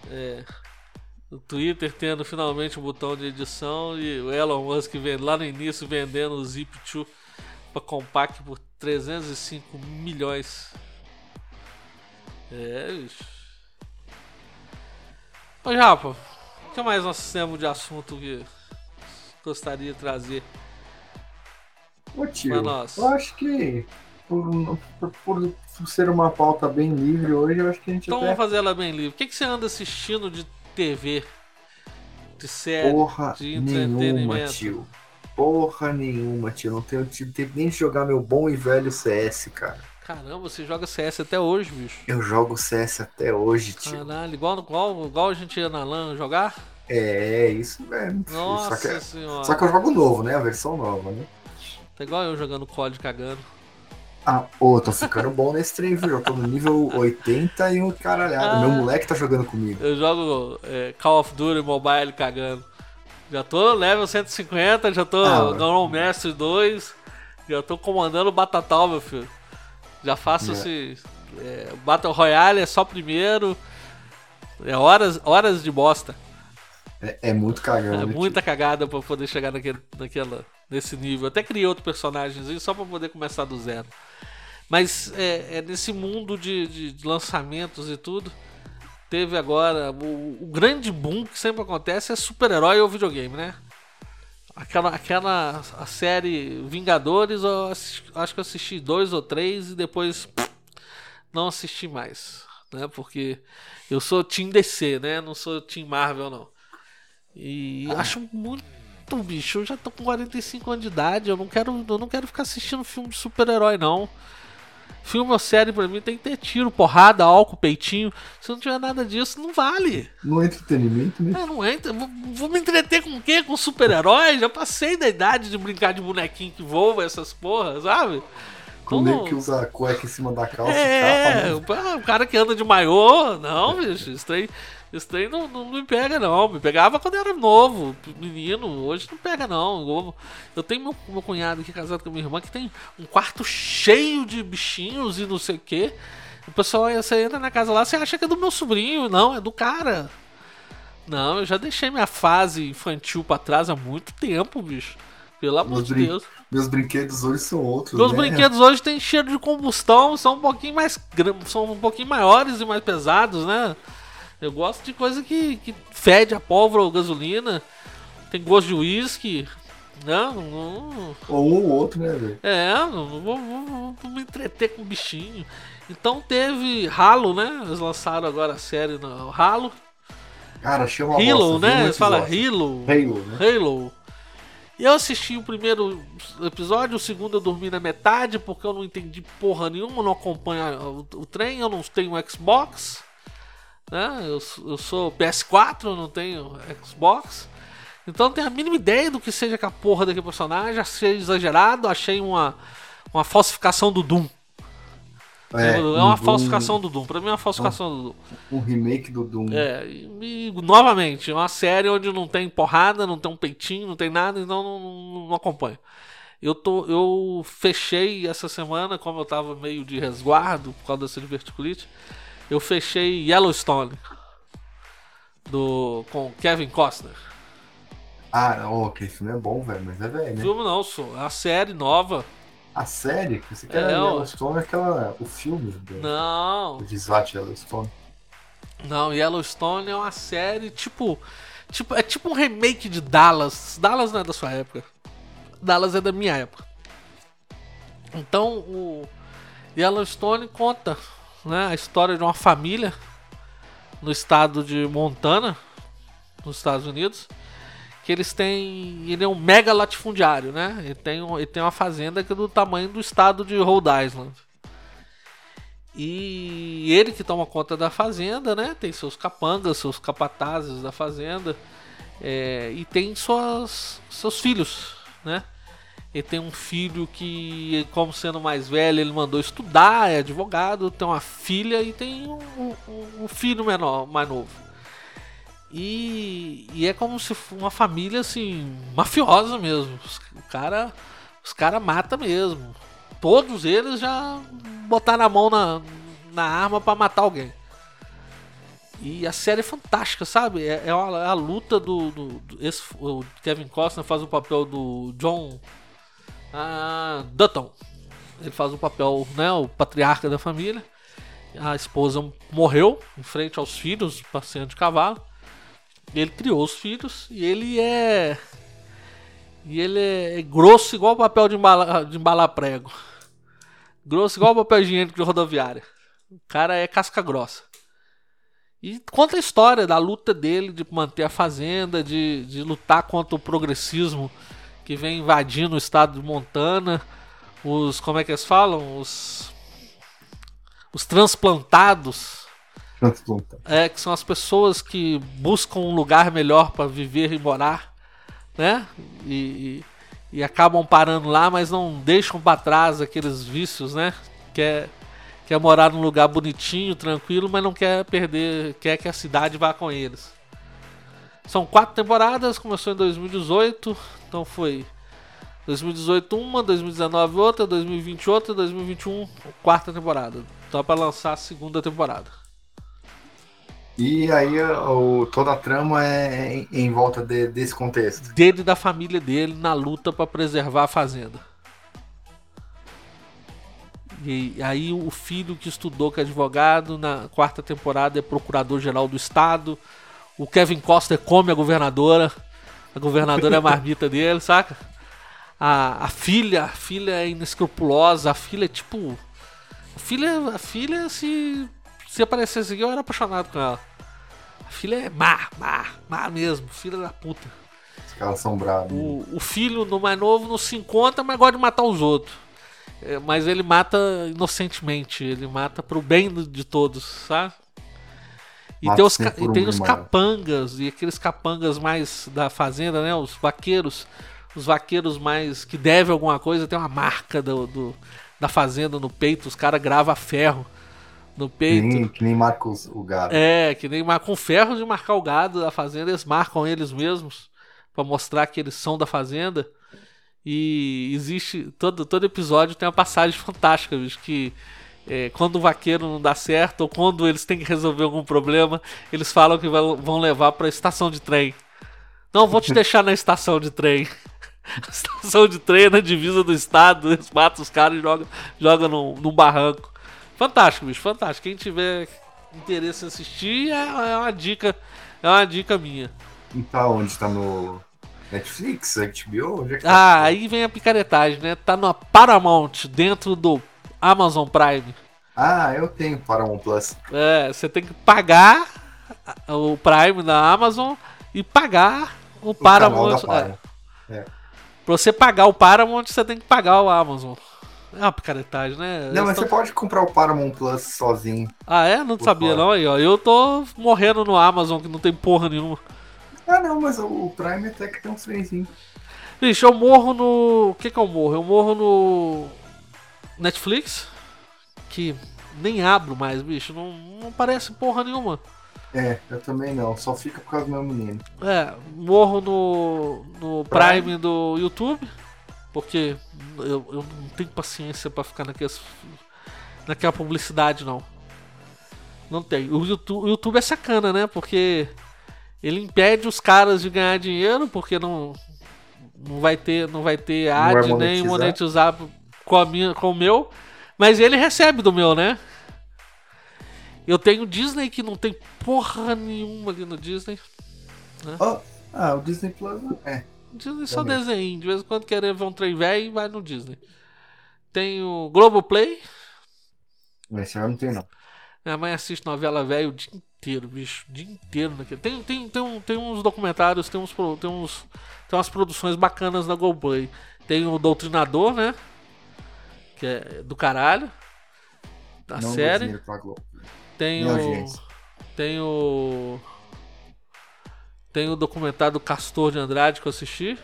É, o Twitter tendo finalmente um botão de edição e o Elon Musk vendo, lá no início vendendo o Zip2 para Compaq por 305 milhões. É, bicho. Ô Japa, o que mais nós temos de assunto que gostaria de trazer? Ô tio, nós. eu acho que por, por- por ser uma pauta bem livre hoje, eu acho que a gente Então até vamos fazer ela bem livre. O que, que você anda assistindo de TV? De série? porra de nenhuma, entretenimento. tio. Porra nenhuma, tio. Não tenho tido tempo nem de jogar meu bom e velho CS, cara. Caramba, você joga CS até hoje, bicho. Eu jogo CS até hoje, tio. Caralho, igual, igual, igual a gente ia na LAN jogar? É, isso mesmo. tio. Nossa Só que, senhora. só que eu jogo novo, né? A versão nova, né? Tá igual eu jogando COD cagando. Ah, ô, tô ficando bom nesse trem, viu? Eu tô no nível 80 e um caralhado. Ah. Meu moleque tá jogando comigo. Eu jogo é, Call of Duty Mobile cagando. Já tô level 150, já tô Ah, Ground Mestre 2, já tô comandando o Batatal, meu filho. Já faço É. esse. É, Battle Royale é só primeiro. É horas, horas de bosta. É, é muito cagão. É né, muita cagada pra poder chegar naquele, naquela, nesse nível. Até criei outro personagemzinho só pra poder começar do zero. Mas é, é nesse mundo de, de- de lançamentos e tudo. Teve agora o, o grande boom que sempre acontece é super-herói ou videogame, né? Aquela, aquela a série Vingadores, eu assisti- acho que eu assisti dois ou três e depois pff, não assisti mais, né? Porque eu sou Team DC, né? Não sou Team Marvel, não. E acho muito bicho. Eu já tô com 45 anos de idade. Eu não quero, eu não quero ficar assistindo filme de super-herói, não. Filme ou série pra mim tem que ter tiro, porrada, álcool, peitinho. Se não tiver nada disso, não vale. No entretenimento, né? É, não entra. Vou, vou me entreter com o quê? Com super-herói? Já passei da idade de brincar de bonequinho que voa, essas porras, sabe? Com o Então, que usa a cueca em cima da calça é, capa, né? o- o cara que anda de maiô, não, bicho, isso aí, isso aí não, não me pega, não. Me pegava quando eu era novo, menino, hoje não pega, não. Eu, tenho meu, meu cunhado aqui casado com a minha irmã que tem um quarto cheio de bichinhos e não sei o que. O pessoal, você entra na casa lá, você acha que é do meu sobrinho, não, é do cara. Não, eu já deixei minha fase infantil pra trás há muito tempo, bicho. Pelo amor Meus de Deus. Meus brinquedos hoje são outros, Meus né? brinquedos hoje têm cheiro de combustão, são um pouquinho mais são um pouquinho maiores e mais pesados, né? Eu gosto de coisa que, que fede a pólvora ou gasolina, tem gosto de uísque. Não, não, Ou um ou outro, né, velho? é, não, não vou, vou- vou- me entreter com bichinho. Então teve Halo, né? Eles lançaram agora a série no Halo. Cara, achei uma Halo, né? Eles falam. Halo. Halo, né? Halo. E eu assisti o primeiro episódio, o segundo eu dormi na metade porque eu não entendi porra nenhuma, não acompanho o, o trem, eu não tenho Xbox, né? Eu, eu sou PS4, eu não tenho Xbox. Então não tenho a mínima ideia do que seja que a porra daquele personagem, achei exagerado, achei uma, uma falsificação do Doom. É, uma um- falsificação do Doom, pra mim é uma falsificação do Doom. Um remake do Doom. É, e, e, novamente, é uma série onde não tem porrada, não tem um peitinho, não tem nada, então não, não, não acompanho. Eu, tô, eu fechei essa semana, como eu tava meio de resguardo por causa dessa diverticulite, eu fechei Yellowstone do, com Kevin Costner. Ah, ó, aquele filme é bom, velho, mas é velho, né? Filme não, sou, a série nova. A série, você quer É. Yellowstone é aquela, o filme do, Não, do Desvate Yellowstone. Não, Yellowstone é uma série tipo, tipo. É tipo um remake de Dallas. Dallas não é da sua época. Dallas é da minha época. Então o Yellowstone conta né, a história de uma família no estado de Montana, nos Estados Unidos. Que eles têm. Ele é um mega latifundiário, né? Ele tem, ele tem uma fazenda que é do tamanho do estado de Rhode Island. E ele que toma conta da fazenda, né? Tem seus capangas, seus capatazes da fazenda. é, e tem suas, seus filhos, né? Ele tem um filho que, como sendo mais velho, ele mandou estudar, é advogado, tem uma filha e tem um, um- um filho menor, mais novo. E, e é como se uma família assim, mafiosa mesmo. Os- O cara, os cara mata mesmo. todos eles já botaram a mão na, na arma pra matar alguém. E a série é fantástica, sabe? É, é, a, é a luta do. do, do- esse, o Kevin Costner faz o papel do John ah, Dutton. Ele faz o papel, né? O patriarca da família. A esposa morreu em frente aos filhos, passeando de cavalo. Ele criou os filhos e ele é. E ele é grosso igual papel de embalar, de embalar prego. Grosso igual papel higiênico de rodoviária. O cara é casca grossa. E conta a história da luta dele de manter a fazenda, de, de lutar contra o progressismo que vem invadindo o estado de Montana. Os. Como é que eles falam? Os. Os transplantados. Transplanta. É, que são as pessoas que buscam um lugar melhor para viver e morar, né? E, e, e acabam parando lá, mas não deixam para trás aqueles vícios, né? Quer, quer morar num lugar bonitinho, tranquilo, mas não quer perder, quer que a cidade vá com eles. São quatro temporadas, começou em 2018, então foi 2018 uma, 2019 outra, 2020 outra, 2021 quarta temporada. Então é para lançar a segunda temporada. E aí o, toda a trama é em, em volta de- desse contexto. dele e da família dele na luta para preservar a fazenda. E aí o filho que estudou que é advogado na quarta temporada é procurador-geral do estado. O Kevin Coster come a governadora. A governadora é a marmita dele, saca? A, a filha, a filha é inescrupulosa, a filha é tipo. A filha, a filha se se aparecesse aqui eu era apaixonado com ela. A filha é má, má, má mesmo, filha da puta. Os caras são bravos. O, o filho do mais novo não se encontra, mas gosta de matar os outros. É, mas ele mata inocentemente, ele mata pro bem de todos, sabe? E tem, os, e tem os capangas, e aqueles capangas mais da fazenda, né? Os vaqueiros. Os vaqueiros mais que devem alguma coisa, tem uma marca do, do- da fazenda no peito, os caras gravam ferro no peito. nem, que nem marca o gado. É, que nem mar- com ferro de marcar o gado da fazenda, eles marcam eles mesmos pra mostrar que eles são da fazenda. E existe todo todo episódio tem uma passagem fantástica, bicho, que é, quando o vaqueiro não dá certo ou quando eles têm que resolver algum problema, eles falam que vão levar pra estação de trem. Não, vou te deixar na estação de trem. A estação de trem é na divisa do estado, eles matam os caras e jogam, jogam num, num barranco. Fantástico, bicho, fantástico. Quem tiver interesse em assistir, é, é uma dica, é uma dica minha. E tá onde? Tá no Netflix, HBO? É que Ah, tá? aí vem a picaretagem, né? Tá na Paramount, dentro do Amazon Prime. Ah, eu tenho Paramount Plus. É, você tem que pagar o Prime da Amazon e pagar o, O Paramount. Paramount. É. Pra você pagar o Paramount, você tem que pagar o Amazon. É uma picaretagem, né? Não, mas você pode comprar o Paramount Plus sozinho. Ah, é? Não sabia fora. não aí, ó. Eu tô morrendo no Amazon que não tem porra nenhuma. Ah, não, mas o o Prime até que tem uns trenzinhos. Bicho, eu morro no. O que que eu morro? Eu morro no. Netflix. Que nem abro mais, bicho. Não, não aparece porra nenhuma. É, eu também não. Só fica por causa do meu menino. É, morro no. no Prime. Prime do YouTube. Porque eu, eu não tenho paciência pra ficar naquelas, naquela publicidade, não. Não tem. O YouTube, o YouTube é sacana, né? Porque ele impede os caras de ganhar dinheiro, porque não, não vai ter, não vai ter Não vai ad nem monetizar. Com, a minha, com o meu. Mas ele recebe do meu, né? Eu tenho Disney que não tem porra nenhuma ali no Disney. Ó, ah, o Disney Plus é. Disney só Também. desenho. De vez em quando querer ver um trem velho, vai no Disney. Tem o Globoplay. Esse eu não tenho, não. Minha mãe assiste novela velha o dia inteiro, bicho. O dia inteiro naquele. Tem, tem, tem, tem uns documentários, tem uns, tem uns. Tem umas produções bacanas na Globoplay. Tem o Doutrinador, né? Que é do caralho. A não série. Globo. Tem o. Tem o. Tem o documentário do Castor de Andrade que eu assisti.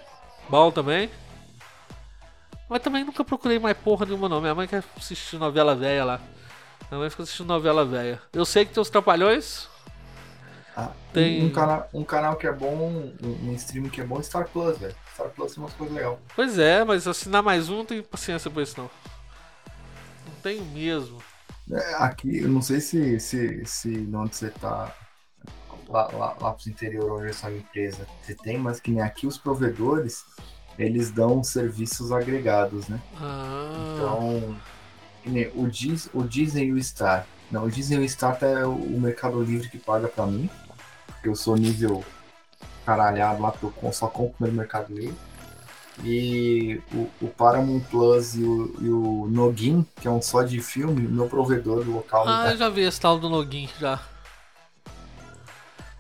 Bom também. Mas também nunca procurei mais porra nenhuma não. Minha mãe quer assistir novela velha lá. Minha mãe fica assistindo novela velha. Eu sei que tem os Trapalhões. Ah, Tem- um, canal, um canal que é bom, um, um streaming que é bom é Star Plus, velho. Star Plus tem umas coisas legais. Pois é, mas assinar mais um não tenho paciência pra isso não. Tenho mesmo. É, Aqui, eu não sei se, se, se onde você tá, lá, lá, lá pro interior onde é sua empresa, você tem, mas que nem aqui os provedores, eles dão serviços agregados, né? Ah, Então, que nem o, Diz, o Disney e o Star. Não, o Disney e o Star é o, o Mercado Livre que paga pra mim, porque eu sou nível caralhado lá, porque eu só compro no Mercado Livre. E o, o Paramount Plus e o, e o Nogin, que é um só de filme, meu provedor local. ah, eu já vi esse tal do Login já.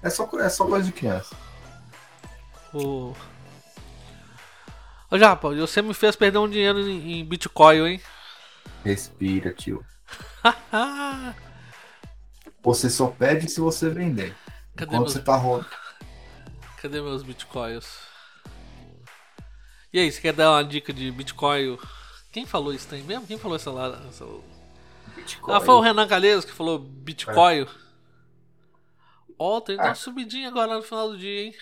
é, só, é só coisa de criança. O. Ô Japa, você me fez perder um dinheiro em, em Bitcoin, hein? Respira, tio. Você só pede se você vender. Cadê Quando meus, você tá rolando. cadê meus Bitcoins? E aí, você quer dar uma dica de Bitcoin? Quem falou isso aí mesmo? Quem falou essa lá? essa- Bitcoin. Ah, foi o Renan Calheiros que falou Bitcoin. Ó, tem Ah. uma subidinha agora no final do dia, hein?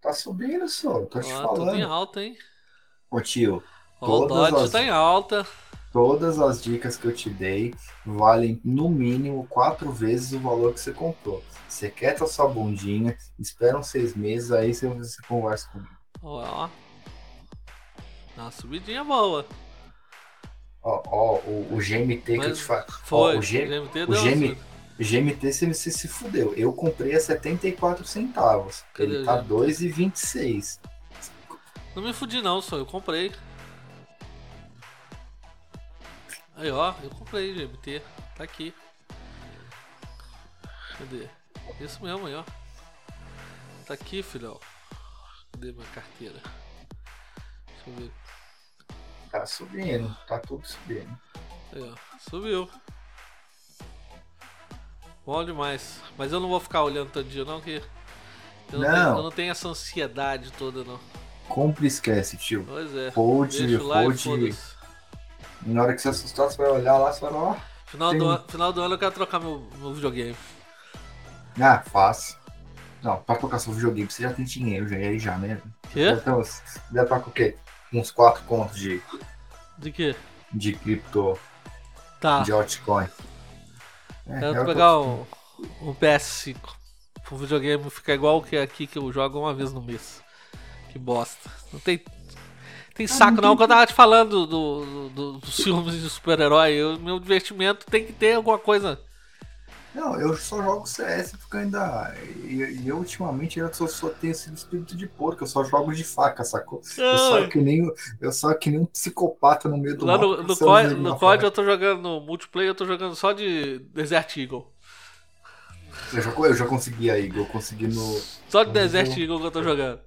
Tá subindo, só. Tô te Ó, tudo em falando. alta, hein? Ô tio, Ó, o Todas Dodge as- tá em alta. todas as dicas que eu te dei valem no mínimo quatro vezes o valor que você comprou. Você quieta a sua bundinha, espera uns seis meses, aí você, você conversa comigo. Ó. Dá uma subidinha boa. Ó, ó, o, o GMT que eu Mas te falo. Foi. Ó, o, G, GMT o deu uma GM. GMT você, você se fudeu. Eu comprei a 74 centavos. Cadê Ele o tá GMT? 2,26. Não me fudi não, só eu comprei. Aí ó, eu comprei GMT. Tá aqui. Cadê? Isso mesmo aí, ó. Tá aqui, filhão. Cadê minha carteira? Deixa eu ver. Tá subindo, tá tudo subindo. Aí, ó. Subiu. Bom demais. Mas eu não vou ficar olhando todo dia não, que eu não, Não. Tenho, eu não tenho essa ansiedade toda não. Compre e esquece, tio. Pois é. Hold, hold. Na hora que você assustar, você vai olhar lá e vai falar, ó. Final, Tem- do, an- final do ano eu quero trocar meu, meu videogame. Ah, fácil. Não, pra trocar seu videogame, você já tem dinheiro, já, aí já, né? Quê? Então, deve estar com o quê? Uns 4 contos de, De quê? de cripto, Tá. de altcoin. É, Quero eu tô- pegar um, um PS5. O videogame fica igual o que é aqui que eu jogo uma vez no mês. Que bosta. Não tem. Tem saco não, que eu tava te falando do, do- do- dos filmes de super-herói. eu- Meu divertimento tem que ter alguma coisa. Não, eu só jogo CS porque ainda. E, eu ultimamente eu só, só tenho esse espírito de porco, eu só jogo de faca, sacou? Eu saio que nem, eu saio que nem um psicopata no meio do Lá no, no, caçando COD, no COD eu tô jogando no multiplayer, eu tô jogando só de Desert Eagle. eu, já, eu já consegui aí, eu consegui no. Só de Mas Desert Eagle que eu tô jogando.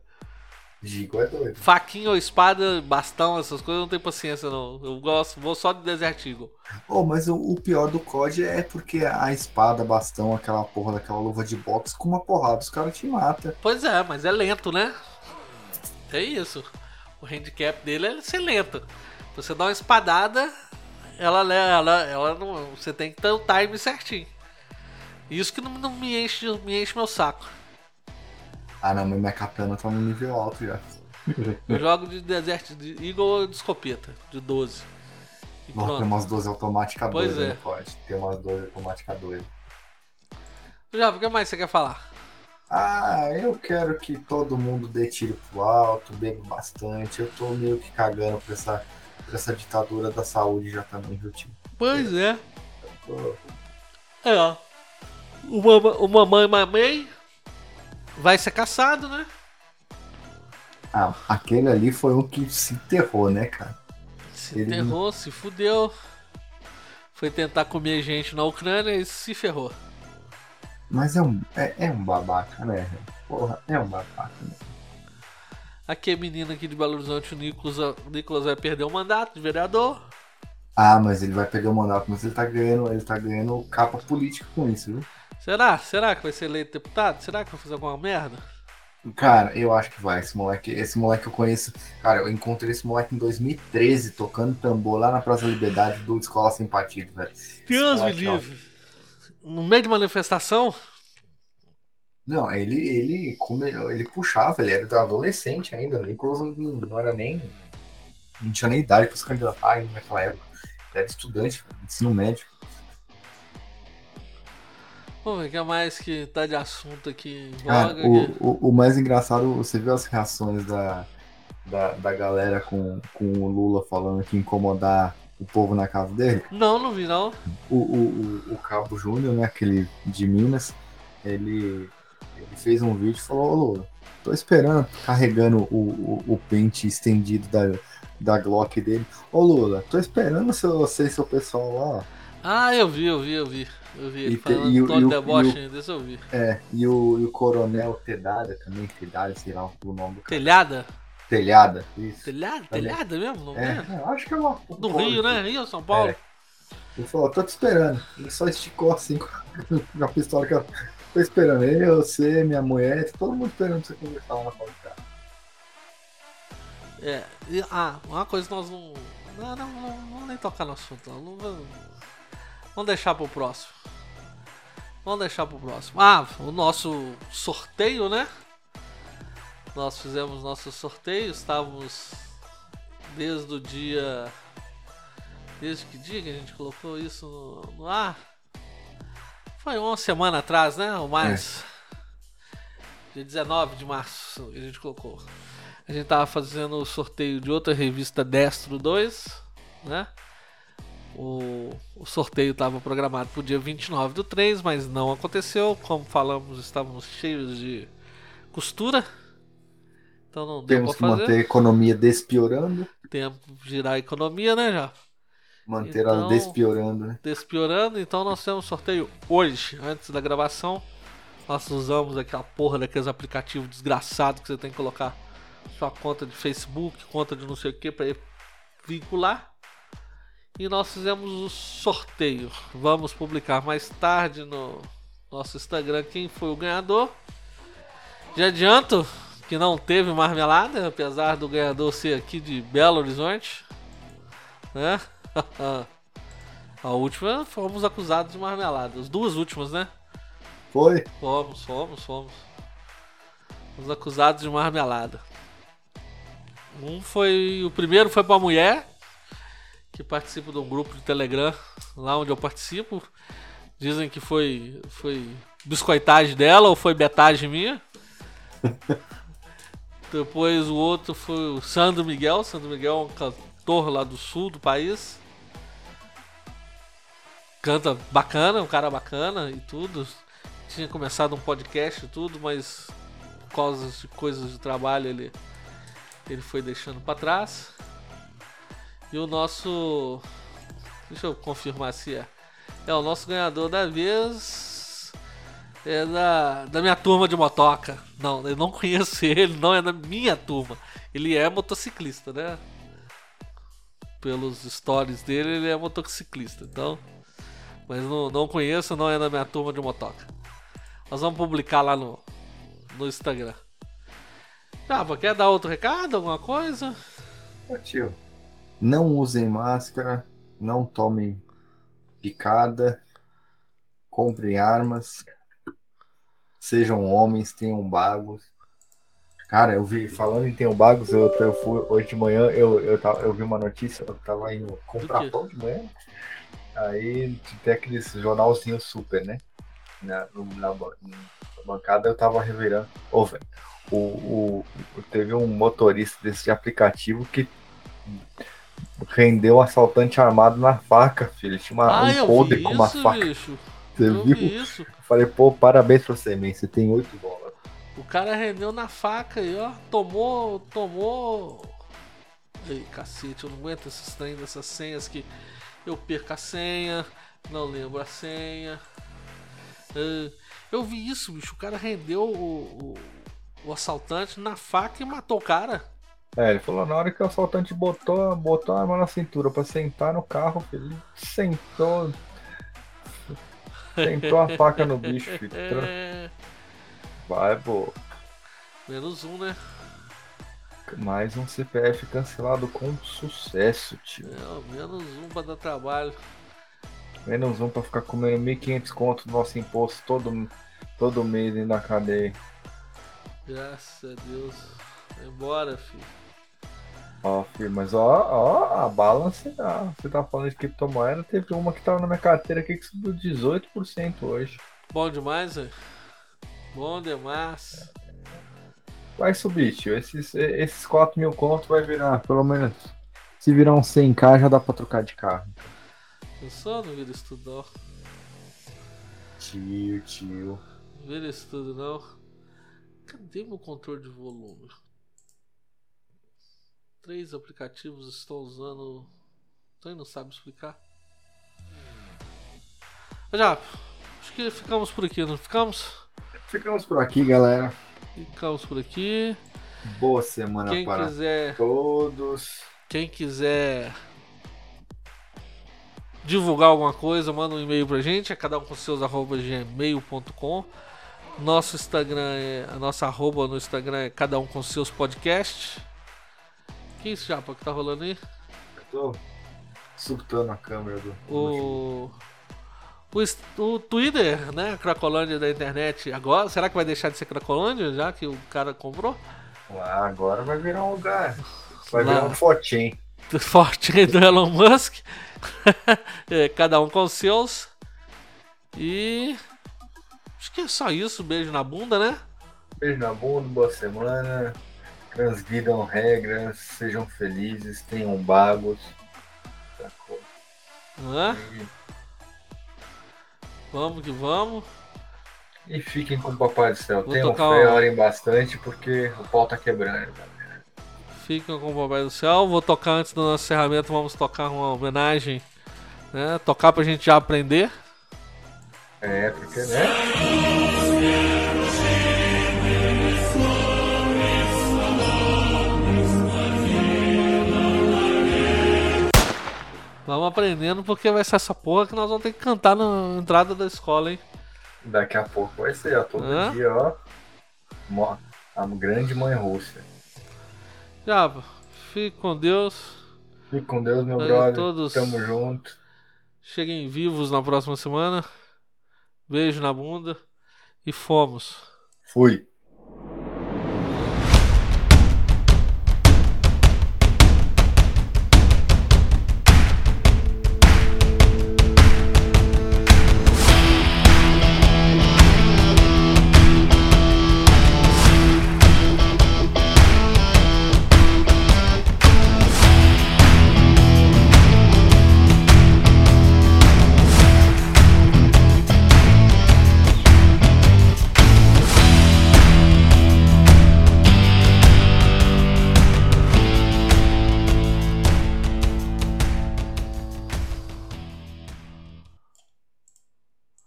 Gigo é doido. Faquinha ou espada, bastão, essas coisas eu não tenho paciência não. Eu gosto, vou só de Desert Eagle. Oh, mas o, o pior do COD é porque a espada, bastão, aquela porra daquela luva de boxe, com uma porrada os caras te matam. Pois é, mas é lento, né? É isso. O handicap dele é ser lento. Você dá uma espadada, ela, ela, ela não. Você tem que ter o time certinho. Isso que não, não me, enche, me enche meu saco. Ah, não, mas minha katana tá no nível alto já. Eu jogo de Desert de Eagle ou de escopeta, de 12. E Nossa, tem umas 12 automática Pois doida é. COD. Tem umas 12 automática doida. Já, o que mais você quer falar? Ah, eu quero que todo mundo dê tiro pro alto, beba bastante. Eu tô meio que cagando pra essa, pra essa ditadura da saúde já também, viu, tio? Pois é. Tô- É, ó. O, mama, o mamãe mamãe vai ser caçado, né? Ah, aquele ali foi um que se enterrou, né, cara? Se Ele- enterrou, se fudeu. Foi tentar comer gente na Ucrânia e se ferrou. Mas é um, é, é um babaca, né? Porra, é um babaca. Né? Aqui a menina aqui de Belo Horizonte, o Nicolas, o Nicolas vai perder o mandato de vereador. Ah, mas ele vai perder o mandato, mas ele tá ganhando, ele tá ganhando capa política com isso, viu? Será? Será que vai ser eleito deputado? Será que vai fazer alguma merda? Cara, eu acho que vai. Esse moleque, esse moleque eu conheço. Cara, eu encontrei esse moleque em 2013 tocando tambor lá na Praça da Liberdade do Escola Sem Partido, velho. Deus me livre. No meio de manifestação, Não, ele, ele, como ele, ele puxava, ele era adolescente ainda? Inclusive não, não era nem. Não tinha nem idade pra se candidatar ainda naquela época. Era estudante, ensino médio. Ver o que é mais que tá de assunto aqui Cara, voga. o, o, o mais engraçado, você viu as reações da, da, da galera com, com o Lula falando que incomodar o povo na casa dele? Não, não vi não. O, o, o, o Cabo Júnior, né, aquele de Minas, ele, ele fez um vídeo e falou, ô Lula, tô esperando, carregando o, o, o pente estendido da, da Glock dele. Ô Lula, tô esperando seu, você e seu pessoal lá. Ah, eu vi, eu vi, eu vi. Eu vi ele E falando e o- o- deboche o- desse eu vi. É, e o, e o Coronel Tedada também, Tedada, sei lá o nome do cara. Telhada? Telhada, isso. Telhada? Telhada mesmo? Não É, é? acho que é uma. Do Rio, né? Rio, São Paulo. É. Ele falou, tô te esperando. Ele só esticou assim com com a pistola que eu tô esperando. Eu, você, minha mulher, todo mundo esperando pra você conversar lá na porta do carro. É, e- ah, uma coisa que nós não. Não, não, não, não vamos nem tocar no assunto, não. não vamos, vamos deixar pro próximo. Vamos deixar pro próximo. Ah, o nosso sorteio, né? Nós fizemos nosso sorteio, estávamos desde o dia. Desde que dia que a gente colocou isso no, no ar? Foi uma semana atrás, né? Ou mais. Dia 19 de março a gente colocou. A gente tava fazendo o sorteio de outra revista Destro 2, né? O, o sorteio estava programado para o dia 29 do 3, mas não aconteceu. Como falamos, estávamos cheios de costura. Então não Temos que fazer. manter a economia despiorando. Tempo de girar a economia, né, já? Manter Então- ela despiorando, né? Despiorando, então nós temos sorteio hoje, antes da gravação. Nós usamos aquela porra daqueles aplicativos desgraçados que você tem que colocar sua conta de Facebook, conta de não sei o que para vincular. E nós fizemos o sorteio. Vamos publicar mais tarde no nosso Instagram quem foi o ganhador. Já adianto que não teve marmelada, apesar do ganhador ser aqui de Belo Horizonte, né? A última fomos acusados de marmelada. As duas últimas, né? Foi? Fomos, fomos, fomos. Fomos acusados de marmelada. Um foi. O primeiro foi pra mulher, que participa de um grupo de Telegram, lá onde eu participo. Dizem que foi. Foi biscoitagem dela ou foi betagem minha. Depois o outro foi o Sandro Miguel. Sandro Miguel é um cantor lá do sul do país. Canta bacana, um cara bacana e tudo. Tinha começado um podcast e tudo, mas por causa de coisas de trabalho ele, ele foi deixando pra trás. E o nosso. Deixa eu confirmar se é. É o nosso ganhador da vez. É da, da minha turma de motoca. Não, eu não conheço ele, não é da minha turma. Ele é motociclista, né? Pelos stories dele, ele é motociclista. Então. Mas não, não conheço, não é da minha turma de motoca. Nós vamos publicar lá no, no Instagram. Java, quer dar outro recado? Alguma coisa? Ô, tio. Não usem máscara, não tomem picada, comprem armas, sejam homens, tenham bagos. Cara, eu vi, falando em tenham bagos, eu, eu fui hoje de manhã, eu, eu, tava, eu vi uma notícia, eu tava indo Do comprar pão de manhã. Aí tem aqueles jornalzinho super, né? Na, na, na bancada eu tava revirando. Ô, velho, o, o- teve um motorista desse aplicativo que rendeu um assaltante armado na faca, filho. Tinha uma, ah, um vi com uma isso, faca. bicho. Você eu viu? vi isso. Eu falei, pô, parabéns pra você, man. Você tem oito bolas. O cara rendeu na faca e ó, tomou, tomou. Ei, cacete, eu não aguento esses trem dessas senhas que eu perco a senha, não lembro a senha. É, eu vi isso, bicho. O cara rendeu o, o, o assaltante na faca e matou o cara. É, ele falou, na hora que o assaltante botou, botou a arma na cintura pra sentar no carro, ele sentou. Sentou a faca no bicho, filho. Vai, pô. menos um, né? Mais um CPF cancelado com sucesso, tio. É, menos um pra dar trabalho. Menos um pra ficar comendo 1.500 conto do nosso imposto todo, todo mês da cadeia. Graças a Deus. Vai embora, filho. Ó, filho, mas ó, ó, a balance, ah, você tá falando de criptomoeda, teve uma que tava na minha carteira aqui que subiu 18% hoje. Bom demais, velho. Bom demais. Vai subir, tio. Esses, esses 4 mil contos vai virar, pelo menos. Se virar um 100k, já dá pra trocar de carro. Eu só não tudo, não. Tio, tio. Não vira isso tudo, não. Cadê meu controle de volume? Três aplicativos estão usando. Você não sabe explicar? Já, acho que ficamos por aqui, não ficamos? Ficamos por aqui, galera. Ficamos por aqui. Boa semana Quem para quiser, todos. quem quiser divulgar alguma coisa, manda um e-mail pra gente, é cada um com seus arroba gmail.com. Nosso Instagram é. A nossa arroba no Instagram é cada um com seus podcasts. Que isso, Japa, que tá rolando aí? Eu tô surtando a câmera do. O. O, o Twitter, né? A Cracolândia da internet agora. Será que vai deixar de ser Cracolândia já que o cara comprou? Ah, agora vai virar um lugar. Vai Lá. virar um fotinho. forte do Elon Musk. É, cada um com os seus. E. Acho que é só isso. Beijo na bunda, né? Beijo na bunda, boa semana. Transgridam regras, sejam felizes, tenham bagos. Sacou? Hã? Vamos que vamos. E fiquem com o Papai do Céu. Vou Tenham fé, um- orem bastante, porque o pau tá quebrando. Fiquem com o Papai do Céu. Vou tocar antes do nosso encerramento. Vamos tocar uma homenagem. Né? Tocar pra gente já aprender. É, porque, né? Vamos aprendendo porque vai ser essa porra que nós vamos ter que cantar na entrada da escola, hein? Daqui a pouco vai ser, ó. Todo Hã? dia, ó. A grande mãe Rússia. Já, fique com Deus. Fique com Deus, meu Aí, brother. todos- Tamo junto. Cheguem vivos na próxima semana. Beijo na bunda. E fomos. Fui.